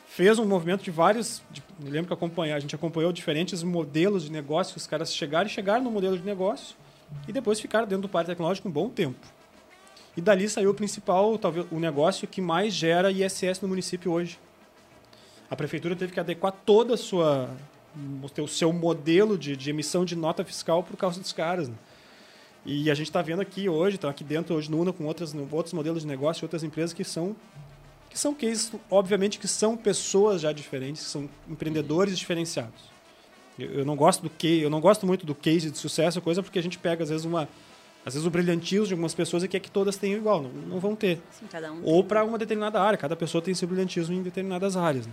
fez um movimento de vários. De, lembro que acompanhar, a gente acompanhou diferentes modelos de negócio, os caras chegaram e chegaram no modelo de negócio e depois ficaram dentro do parque tecnológico um bom tempo. E dali saiu o principal, talvez, o negócio que mais gera ISS no município hoje. A prefeitura teve que adequar toda a sua o seu modelo de, de emissão de nota fiscal por causa dos caras. Né? E a gente está vendo aqui hoje, está aqui dentro hoje no UNA com outras, outros modelos de negócio, outras empresas que são que são cases, obviamente que são pessoas já diferentes, são empreendedores diferenciados. Eu, eu não gosto do que, eu não gosto muito do case de sucesso, coisa porque a gente pega às vezes uma às vezes o brilhantismo de algumas pessoas e quer que todas tenham igual, não, não vão ter. Sim, um Ou para uma determinada área, cada pessoa tem seu brilhantismo em determinadas áreas. Né?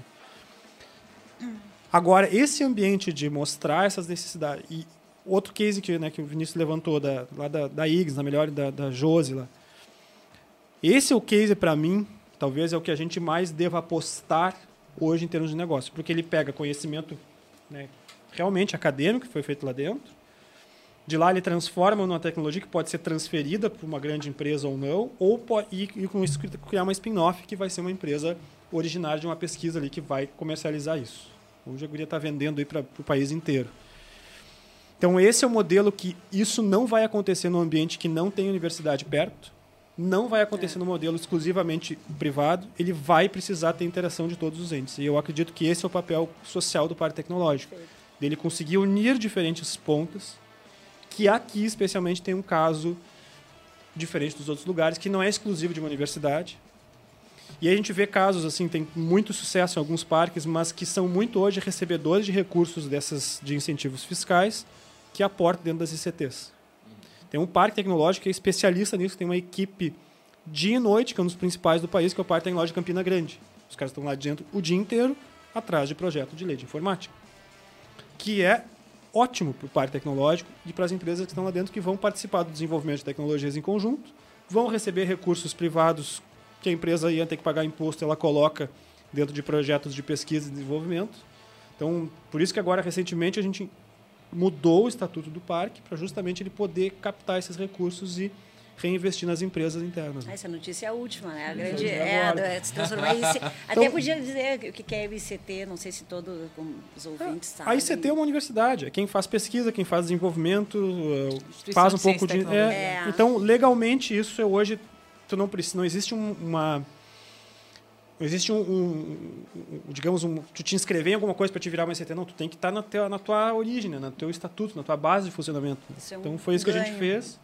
Agora, esse ambiente de mostrar essas necessidades. E outro case que, né, que o Vinícius levantou, da, lá da, da IGS, na melhor, da, da Josi lá. Esse é o case, para mim, talvez é o que a gente mais deva apostar hoje em termos de negócio, porque ele pega conhecimento né, realmente acadêmico, que foi feito lá dentro. De lá ele transforma numa tecnologia que pode ser transferida para uma grande empresa ou não, ou pode, e, e com isso criar uma spin-off que vai ser uma empresa originária de uma pesquisa ali que vai comercializar isso. Hoje a guria está vendendo para o país inteiro. Então esse é o modelo que isso não vai acontecer no ambiente que não tem universidade perto, não vai acontecer é. no modelo exclusivamente privado, ele vai precisar ter interação de todos os entes. E eu acredito que esse é o papel social do parque tecnológico, dele conseguir unir diferentes pontas, que aqui especialmente tem um caso diferente dos outros lugares, que não é exclusivo de uma universidade, e a gente vê casos assim, tem muito sucesso em alguns parques, mas que são muito hoje recebedores de recursos dessas de incentivos fiscais que aportam dentro das ICTs. Tem um parque tecnológico que é especialista nisso, tem uma equipe dia e noite, que é um dos principais do país, que é o Parque Tecnológico Campina Grande. Os caras estão lá dentro o dia inteiro, atrás de projeto de lei de informática. Que é ótimo para o parque tecnológico e para as empresas que estão lá dentro, que vão participar do desenvolvimento de tecnologias em conjunto, vão receber recursos privados que a empresa ia ter que pagar imposto, ela coloca dentro de projetos de pesquisa e desenvolvimento. Então, por isso que agora, recentemente, a gente mudou o estatuto do parque para justamente ele poder captar esses recursos e reinvestir nas empresas internas. Né? Essa notícia é a última, né? A grande é, é, se transformar em. Até então, podia dizer o que é o ICT, não sei se todos os ouvintes sabem. A ICT é uma universidade, é quem faz pesquisa, quem faz desenvolvimento, faz um pouco de. É, é. Então, legalmente, isso é hoje tu não precisa, não existe um, uma não existe um, um, um, digamos um tu te inscrever em alguma coisa para te virar uma ICT não tu tem que estar tá na, na tua origem né? no teu estatuto na tua base de funcionamento é então foi isso ganho. que a gente fez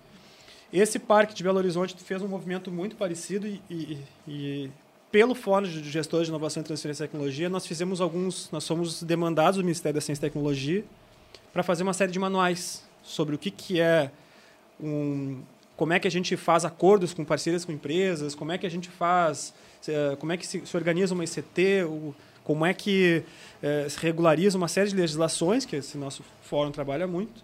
esse parque de Belo Horizonte fez um movimento muito parecido e, e, e pelo Fórum de Gestores de Inovação e Transferência de Tecnologia nós fizemos alguns nós fomos demandados do Ministério da Ciência e Tecnologia para fazer uma série de manuais sobre o que que é um, como é que a gente faz acordos com parceiras com empresas, como é que a gente faz, eh, como é que se, organiza uma ICT, como é que é, se regulariza uma série de legislações, que esse nosso fórum trabalha muito.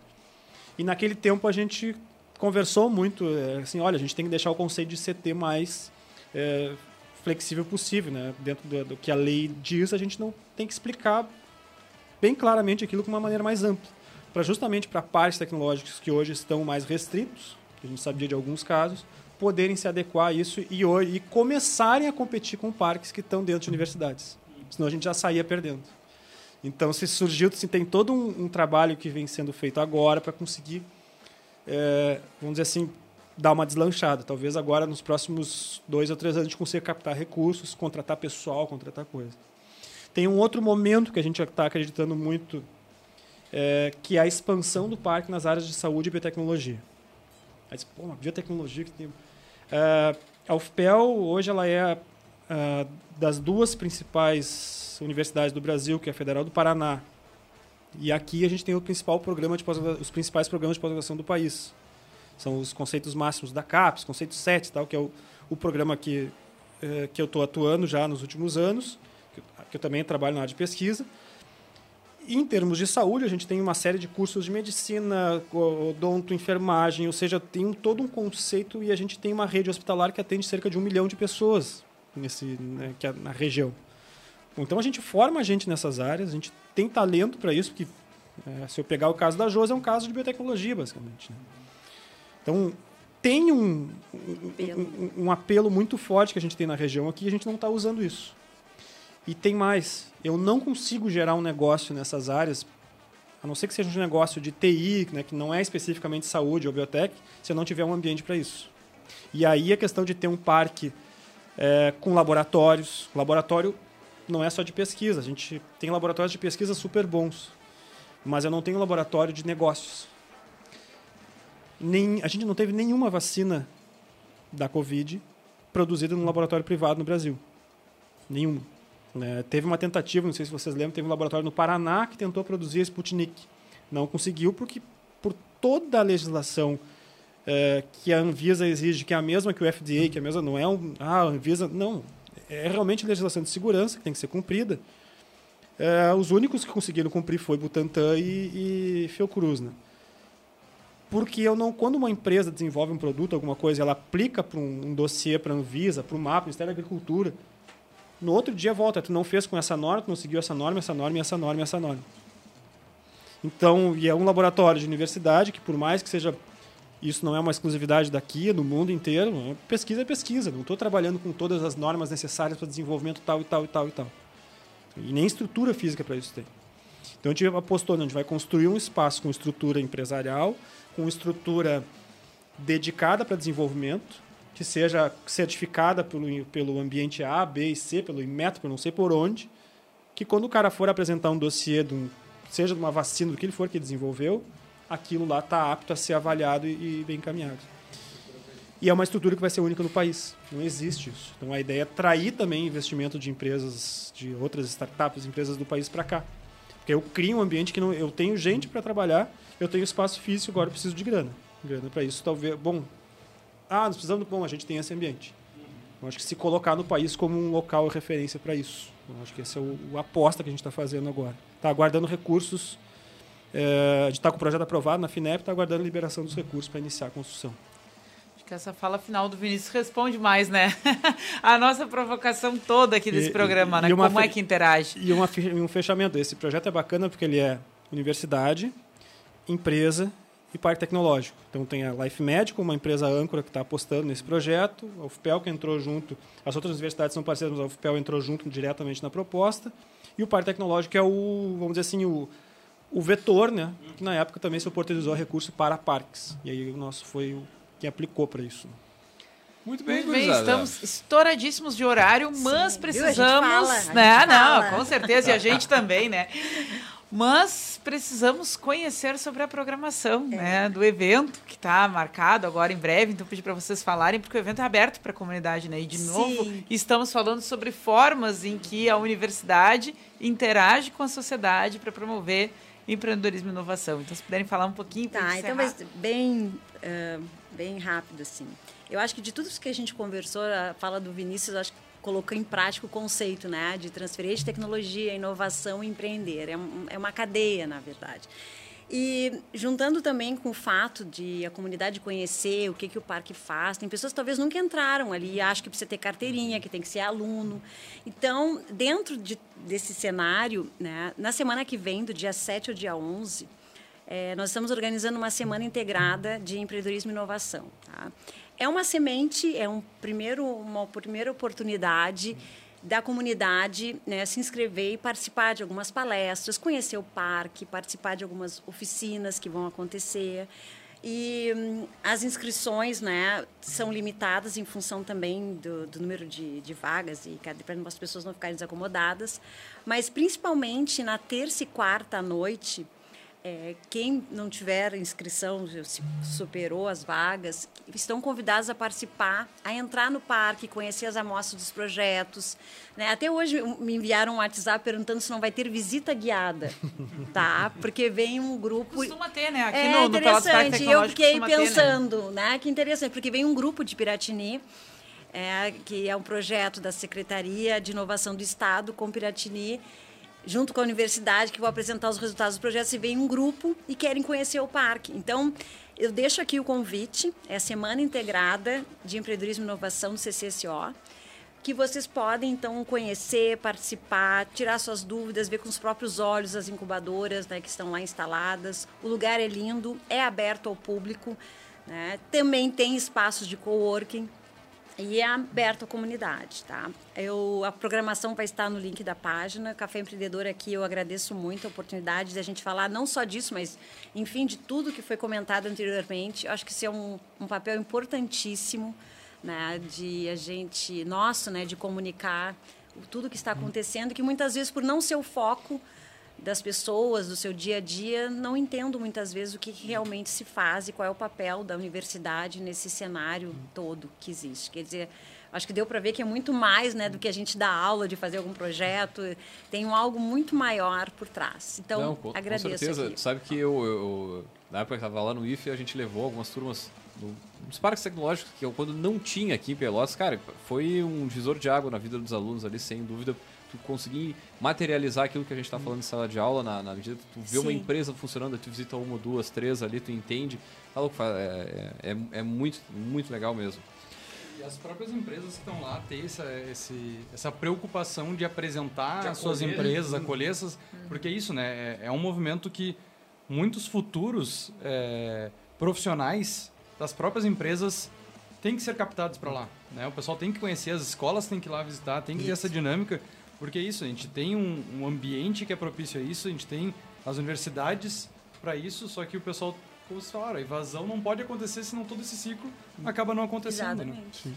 E naquele tempo a gente conversou muito, é, assim, olha, a gente tem que deixar o conceito de ICT mais flexível possível, né? Dentro do, do, que a lei diz, a gente não tem que explicar bem claramente aquilo de uma maneira mais ampla, para justamente para partes tecnológicos que hoje estão mais restritos, que a gente sabia de alguns casos, poderem se adequar a isso e, e começarem a competir com parques que estão dentro de universidades. Senão a gente já saía perdendo. Então, se surgiu, se tem todo um, um, trabalho que vem sendo feito agora para conseguir, é, vamos dizer assim, dar uma deslanchada. Talvez agora, nos próximos dois ou três anos, a gente consiga captar recursos, contratar pessoal, contratar coisa. Tem um outro momento que a gente está acreditando muito, é, que é a expansão do parque nas áreas de saúde e biotecnologia. Aí, pô, uma biotecnologia que tem... É, a UFPEL, hoje, ela é é, das duas principais universidades do Brasil, que é a Federal do Paraná, e aqui a gente tem o principal programa de os principais programas de pós-graduação do país. São os conceitos máximos da CAPES, conceitos 7, tal, que é o, o programa que, é, que eu estou atuando já nos últimos anos, que, que eu também trabalho na área de pesquisa. Em termos de saúde, a gente tem uma série de cursos de medicina, odonto, enfermagem, ou seja, tem um, todo um conceito e a gente tem uma rede hospitalar que atende cerca de um milhão de pessoas nesse, né, que é na região. Então a gente forma a gente nessas áreas, a gente tem talento para isso, porque é, se eu pegar o caso da Josi, é um caso de biotecnologia, basicamente. Né? Então tem um, um, um, apelo muito forte que a gente tem na região aqui e a gente não está usando isso. E tem mais, eu não consigo gerar um negócio nessas áreas, a não ser que seja um negócio de TI, né, que não é especificamente saúde ou biotech, se eu não tiver um ambiente para isso. E aí a questão de ter um parque é, com laboratórios. Laboratório não é só de pesquisa, a gente tem laboratórios de pesquisa super bons, mas eu não tenho laboratório de negócios. Nem, a gente não teve nenhuma vacina da Covid produzida num laboratório privado no Brasil. Nenhuma. É, teve uma tentativa, não sei se vocês lembram, teve um laboratório no Paraná que tentou produzir Sputnik. Não conseguiu porque, por toda a legislação é, que a Anvisa exige, que é a mesma que o FDA, que é a mesma não é um. Ah, a Anvisa. Não. É realmente legislação de segurança que tem que ser cumprida. É, os únicos que conseguiram cumprir foi Butantan e, e Fiocruz. Né? Porque eu não, quando uma empresa desenvolve um produto, alguma coisa, ela aplica para um, um dossiê para a Anvisa, para o MAP, Ministério da Agricultura, no outro dia volta, tu não fez com essa norma, tu não seguiu essa norma, essa norma, essa norma, essa norma. Então, e é um laboratório de universidade que, por mais que seja isso não é uma exclusividade daqui, no mundo inteiro. Né? Pesquisa é pesquisa. Não estou trabalhando com todas as normas necessárias para desenvolvimento tal e tal e tal e tal. E nem estrutura física para isso tem. Então a gente apostou, né? a gente vai construir um espaço com estrutura empresarial, com estrutura dedicada para desenvolvimento, que seja certificada pelo, pelo ambiente A, B e C, pelo Inmetro, não sei por onde, que quando o cara for apresentar um dossiê, de um, seja de uma vacina, do que ele for que desenvolveu, aquilo lá está apto a ser avaliado e, e bem encaminhado. E é uma estrutura que vai ser única no país. Não existe isso. Então a ideia é atrair também investimento de empresas, de outras startups, empresas do país para cá. Porque eu crio um ambiente que não, eu tenho gente para trabalhar, eu tenho espaço físico, agora eu preciso de grana. Grana para isso, talvez. Bom, ah, nós precisamos. Bom, a gente tem esse ambiente. Eu acho que se colocar no país como um local de referência para isso. Eu acho que essa é o, o aposta que a gente está fazendo agora. Está aguardando recursos é, gente está com o projeto aprovado na FINEP, está aguardando a liberação dos recursos para iniciar a construção. Acho que essa fala final do Vinícius responde mais, né? a nossa provocação toda aqui desse e, programa, e, né? Como é que interage? E uma, um fechamento. Esse projeto é bacana porque ele é universidade, empresa e parque tecnológico. Então tem a Life Medical, uma empresa âncora que está apostando nesse projeto, a UFPEL que entrou junto, as outras universidades são parceiras, mas a UFPEL entrou junto diretamente na proposta, e o parque tecnológico é o, vamos dizer assim, o, o vetor, né, que na época também se oportunizou recurso para parques. E aí o nosso foi o que aplicou para isso. Muito bem, Muito bem estamos estouradíssimos de horário, mas Sim, precisamos, fala, né? Não, com certeza e a gente também, né? Mas precisamos conhecer sobre a programação é. né, do evento, que está marcado agora em breve. Então, pedi para vocês falarem, porque o evento é aberto para a comunidade. Né? E, de Sim. novo, estamos falando sobre formas em que a universidade interage com a sociedade para promover empreendedorismo e inovação. Então, se puderem falar um pouquinho. Tá, então, mas bem, uh, bem rápido, assim. Eu acho que de tudo que a gente conversou, a fala do Vinícius, acho que colocou em prática o conceito né, de transferir de tecnologia, inovação e empreender. É, um, é uma cadeia, na verdade. E juntando também com o fato de a comunidade conhecer o que, que o parque faz, tem pessoas que talvez nunca entraram ali e acham que precisa ter carteirinha, que tem que ser aluno. Então, dentro de, desse cenário, né, na semana que vem, do dia 7 ao dia 11, é, nós estamos organizando uma semana integrada de empreendedorismo e inovação. Tá? É uma semente, é um primeiro, uma primeira oportunidade da comunidade né, se inscrever e participar de algumas palestras, conhecer o parque, participar de algumas oficinas que vão acontecer. E hum, as inscrições né, são limitadas em função também do, do número de, de vagas e para as pessoas não ficarem desacomodadas. Mas principalmente na terça e quarta à noite, é, quem não tiver inscrição, se superou as vagas, estão convidados a participar, a entrar no parque, conhecer as amostras dos projetos. Né? Até hoje me enviaram um WhatsApp perguntando se não vai ter visita guiada, tá? Porque vem um grupo... Costuma ter, né? Aqui é no, interessante, no eu fiquei pensando, ter, né? né? Que interessante, porque vem um grupo de Piratini, é, que é um projeto da Secretaria de Inovação do Estado com Piratini, junto com a universidade, que vou apresentar os resultados do projeto, se vem um grupo e querem conhecer o parque. Então, eu deixo aqui o convite, é a Semana Integrada de Empreendedorismo e Inovação do CCSO, que vocês podem, então, conhecer, participar, tirar suas dúvidas, ver com os próprios olhos as incubadoras né, que estão lá instaladas. O lugar é lindo, é aberto ao público, né? também tem espaços de coworking, e é aberto à comunidade, tá? Eu, a programação vai estar no link da página. Café Empreendedor aqui, eu agradeço muito a oportunidade de a gente falar não só disso, mas, enfim, de tudo que foi comentado anteriormente. Eu acho que isso é um, um papel importantíssimo, né? De a gente, nosso, né? De comunicar tudo que está acontecendo, que muitas vezes, por não ser o foco, das pessoas, do seu dia a dia, não entendo muitas vezes o que realmente se faz e qual é o papel da universidade nesse cenário todo que existe. Quer dizer, acho que deu para ver que é muito mais né, do que a gente dá aula de fazer algum projeto, tem um algo muito maior por trás. Então, não, com, agradeço. Com certeza, aqui. sabe que eu, eu, na época que estava lá no IFE, a gente levou algumas turmas nos parques tecnológicos, que eu, quando não tinha aqui em Pelotas, cara, foi um divisor de água na vida dos alunos ali, sem dúvida tu conseguir materializar aquilo que a gente está falando em sala de aula, na, na medida que tu vê Sim. uma empresa funcionando, tu visita uma, duas, três ali, tu entende, tá louco, é, é, é, muito, muito legal mesmo. E as próprias empresas que estão lá têm essa, esse, essa preocupação de apresentar as suas empresas, acolher essas, porque é isso, né? É, é um movimento que muitos futuros é, profissionais das próprias empresas têm que ser captados para lá. Né? O pessoal tem que conhecer, as escolas têm que ir lá visitar, tem que isso. ter essa dinâmica porque é isso, a gente tem um, um ambiente que é propício a isso, a gente tem as universidades para isso, só que o pessoal, como vocês falaram, a evasão não pode acontecer senão todo esse ciclo acaba não acontecendo. Né? Exatamente. Né?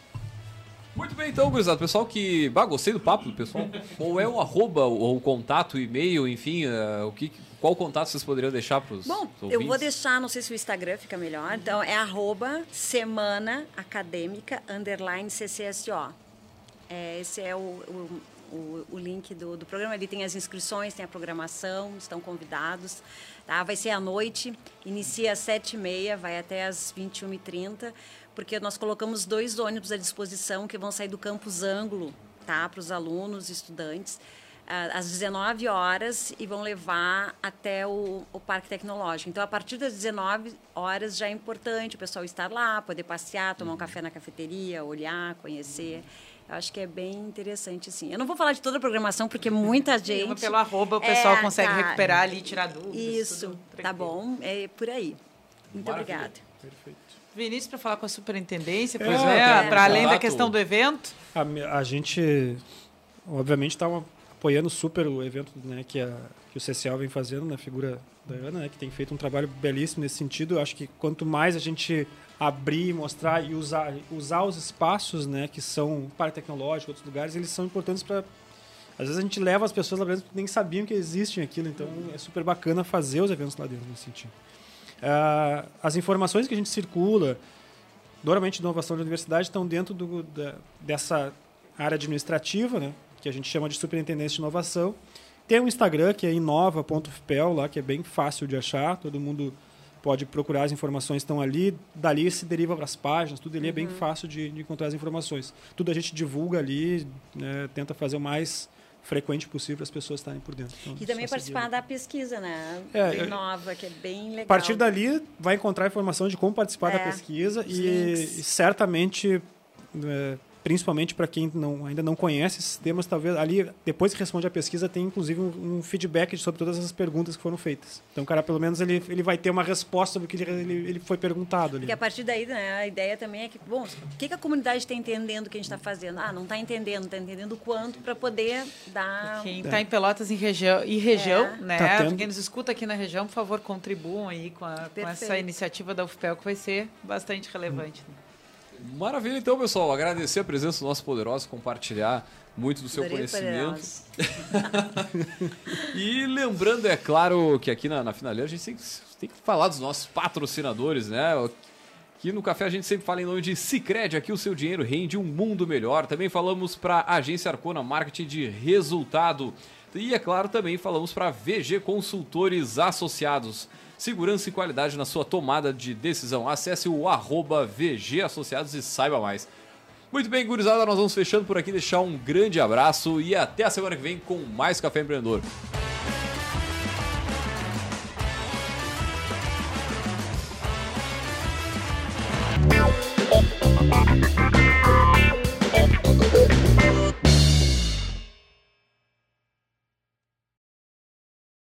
Muito bem, então, gurizada. Pessoal que. Bah, gostei do papo do pessoal. Qual é o arroba, ou o contato, o e-mail, enfim, uh, o que, qual contato vocês poderiam deixar para os Bom, ouvintes? eu vou deixar, não sei se o Instagram fica melhor, então é arroba semana acadêmica underline CCSO. É, esse é o, o o, o link do, do programa. Ali tem as inscrições, tem a programação, estão convidados. Tá? Vai ser à noite, inicia às 7h30, vai até às 21h30, porque nós colocamos dois ônibus à disposição que vão sair do campus Ângulo tá? para os alunos e estudantes às 19 horas e vão levar até o, o, Parque Tecnológico. Então, a partir das 19 horas já é importante o pessoal estar lá, poder passear, tomar um café na cafeteria, olhar, conhecer. Acho que é bem interessante, sim. Eu não vou falar de toda a programação, porque muita gente... Pelo arroba o pessoal é, consegue tá, recuperar ali, tirar dúvidas. Isso, tá bom. É por aí. Muito Maravilha. obrigada. Perfeito. Vinícius, para falar com a superintendência, é, é, para além da questão do evento. A, a gente, obviamente, está apoiando super o evento né, que, a, que o CCL vem fazendo na figura da Ana, né, que tem feito um trabalho belíssimo nesse sentido. Eu acho que quanto mais a gente abrir, mostrar e usar, usar os espaços, né, que são para tecnológico, outros lugares, eles são importantes para às vezes a gente leva as pessoas lá dentro que nem sabiam que existem aquilo, então é super bacana fazer os eventos lá dentro nesse sentido. Uh, as informações que a gente circula, normalmente de inovação de universidade, estão dentro do, da, dessa área administrativa, né, que a gente chama de superintendência de inovação. Tem um Instagram que é inova.fpel lá, que é bem fácil de achar, todo mundo pode procurar as informações estão ali, dali se deriva para as páginas, tudo ali uhum. é bem uhum. fácil de, de, encontrar as informações. Tudo a gente divulga ali, né, tenta fazer o mais frequente possível para as pessoas estarem por dentro. Então, e também participar da pesquisa, né? É, bem nova, que é bem legal. A partir dali, vai encontrar informação de como participar é, da pesquisa e, e, certamente é, principalmente para quem não, ainda não conhece esses temas, talvez ali, depois que responde a pesquisa, tem inclusive um, um, feedback sobre todas as perguntas que foram feitas. Então, o cara, pelo menos, ele, ele vai ter uma resposta sobre o que ele, ele, ele foi perguntado. Ali. Porque a partir daí, né, a ideia também é que, bom, o que, que a comunidade está entendendo que a gente está fazendo? Ah, não está entendendo, não está entendendo quanto para poder dar... Quem está é. em Pelotas e região, e região é. né, tá quem nos escuta aqui na região, por favor, contribuam aí com, a, com essa iniciativa da UFPEL, que vai ser bastante relevante. Hum. Né? Maravilha, então, pessoal. Agradecer a presença do nosso poderoso, compartilhar muito do seu conhecimento. e lembrando, é claro, que aqui na, na Finaleira a gente tem, tem, que falar dos nossos patrocinadores, né? Aqui no café a gente sempre fala em nome de Cicred, aqui o seu dinheiro rende um mundo melhor. Também falamos para a Agência Arcona Marketing de Resultado. E, é claro, também falamos para VG Consultores Associados segurança e qualidade na sua tomada de decisão. Acesse o arroba VG Associados e saiba mais. Muito bem, gurizada, nós vamos fechando por aqui, deixar um grande abraço e até a semana que vem com mais Café Empreendedor. Música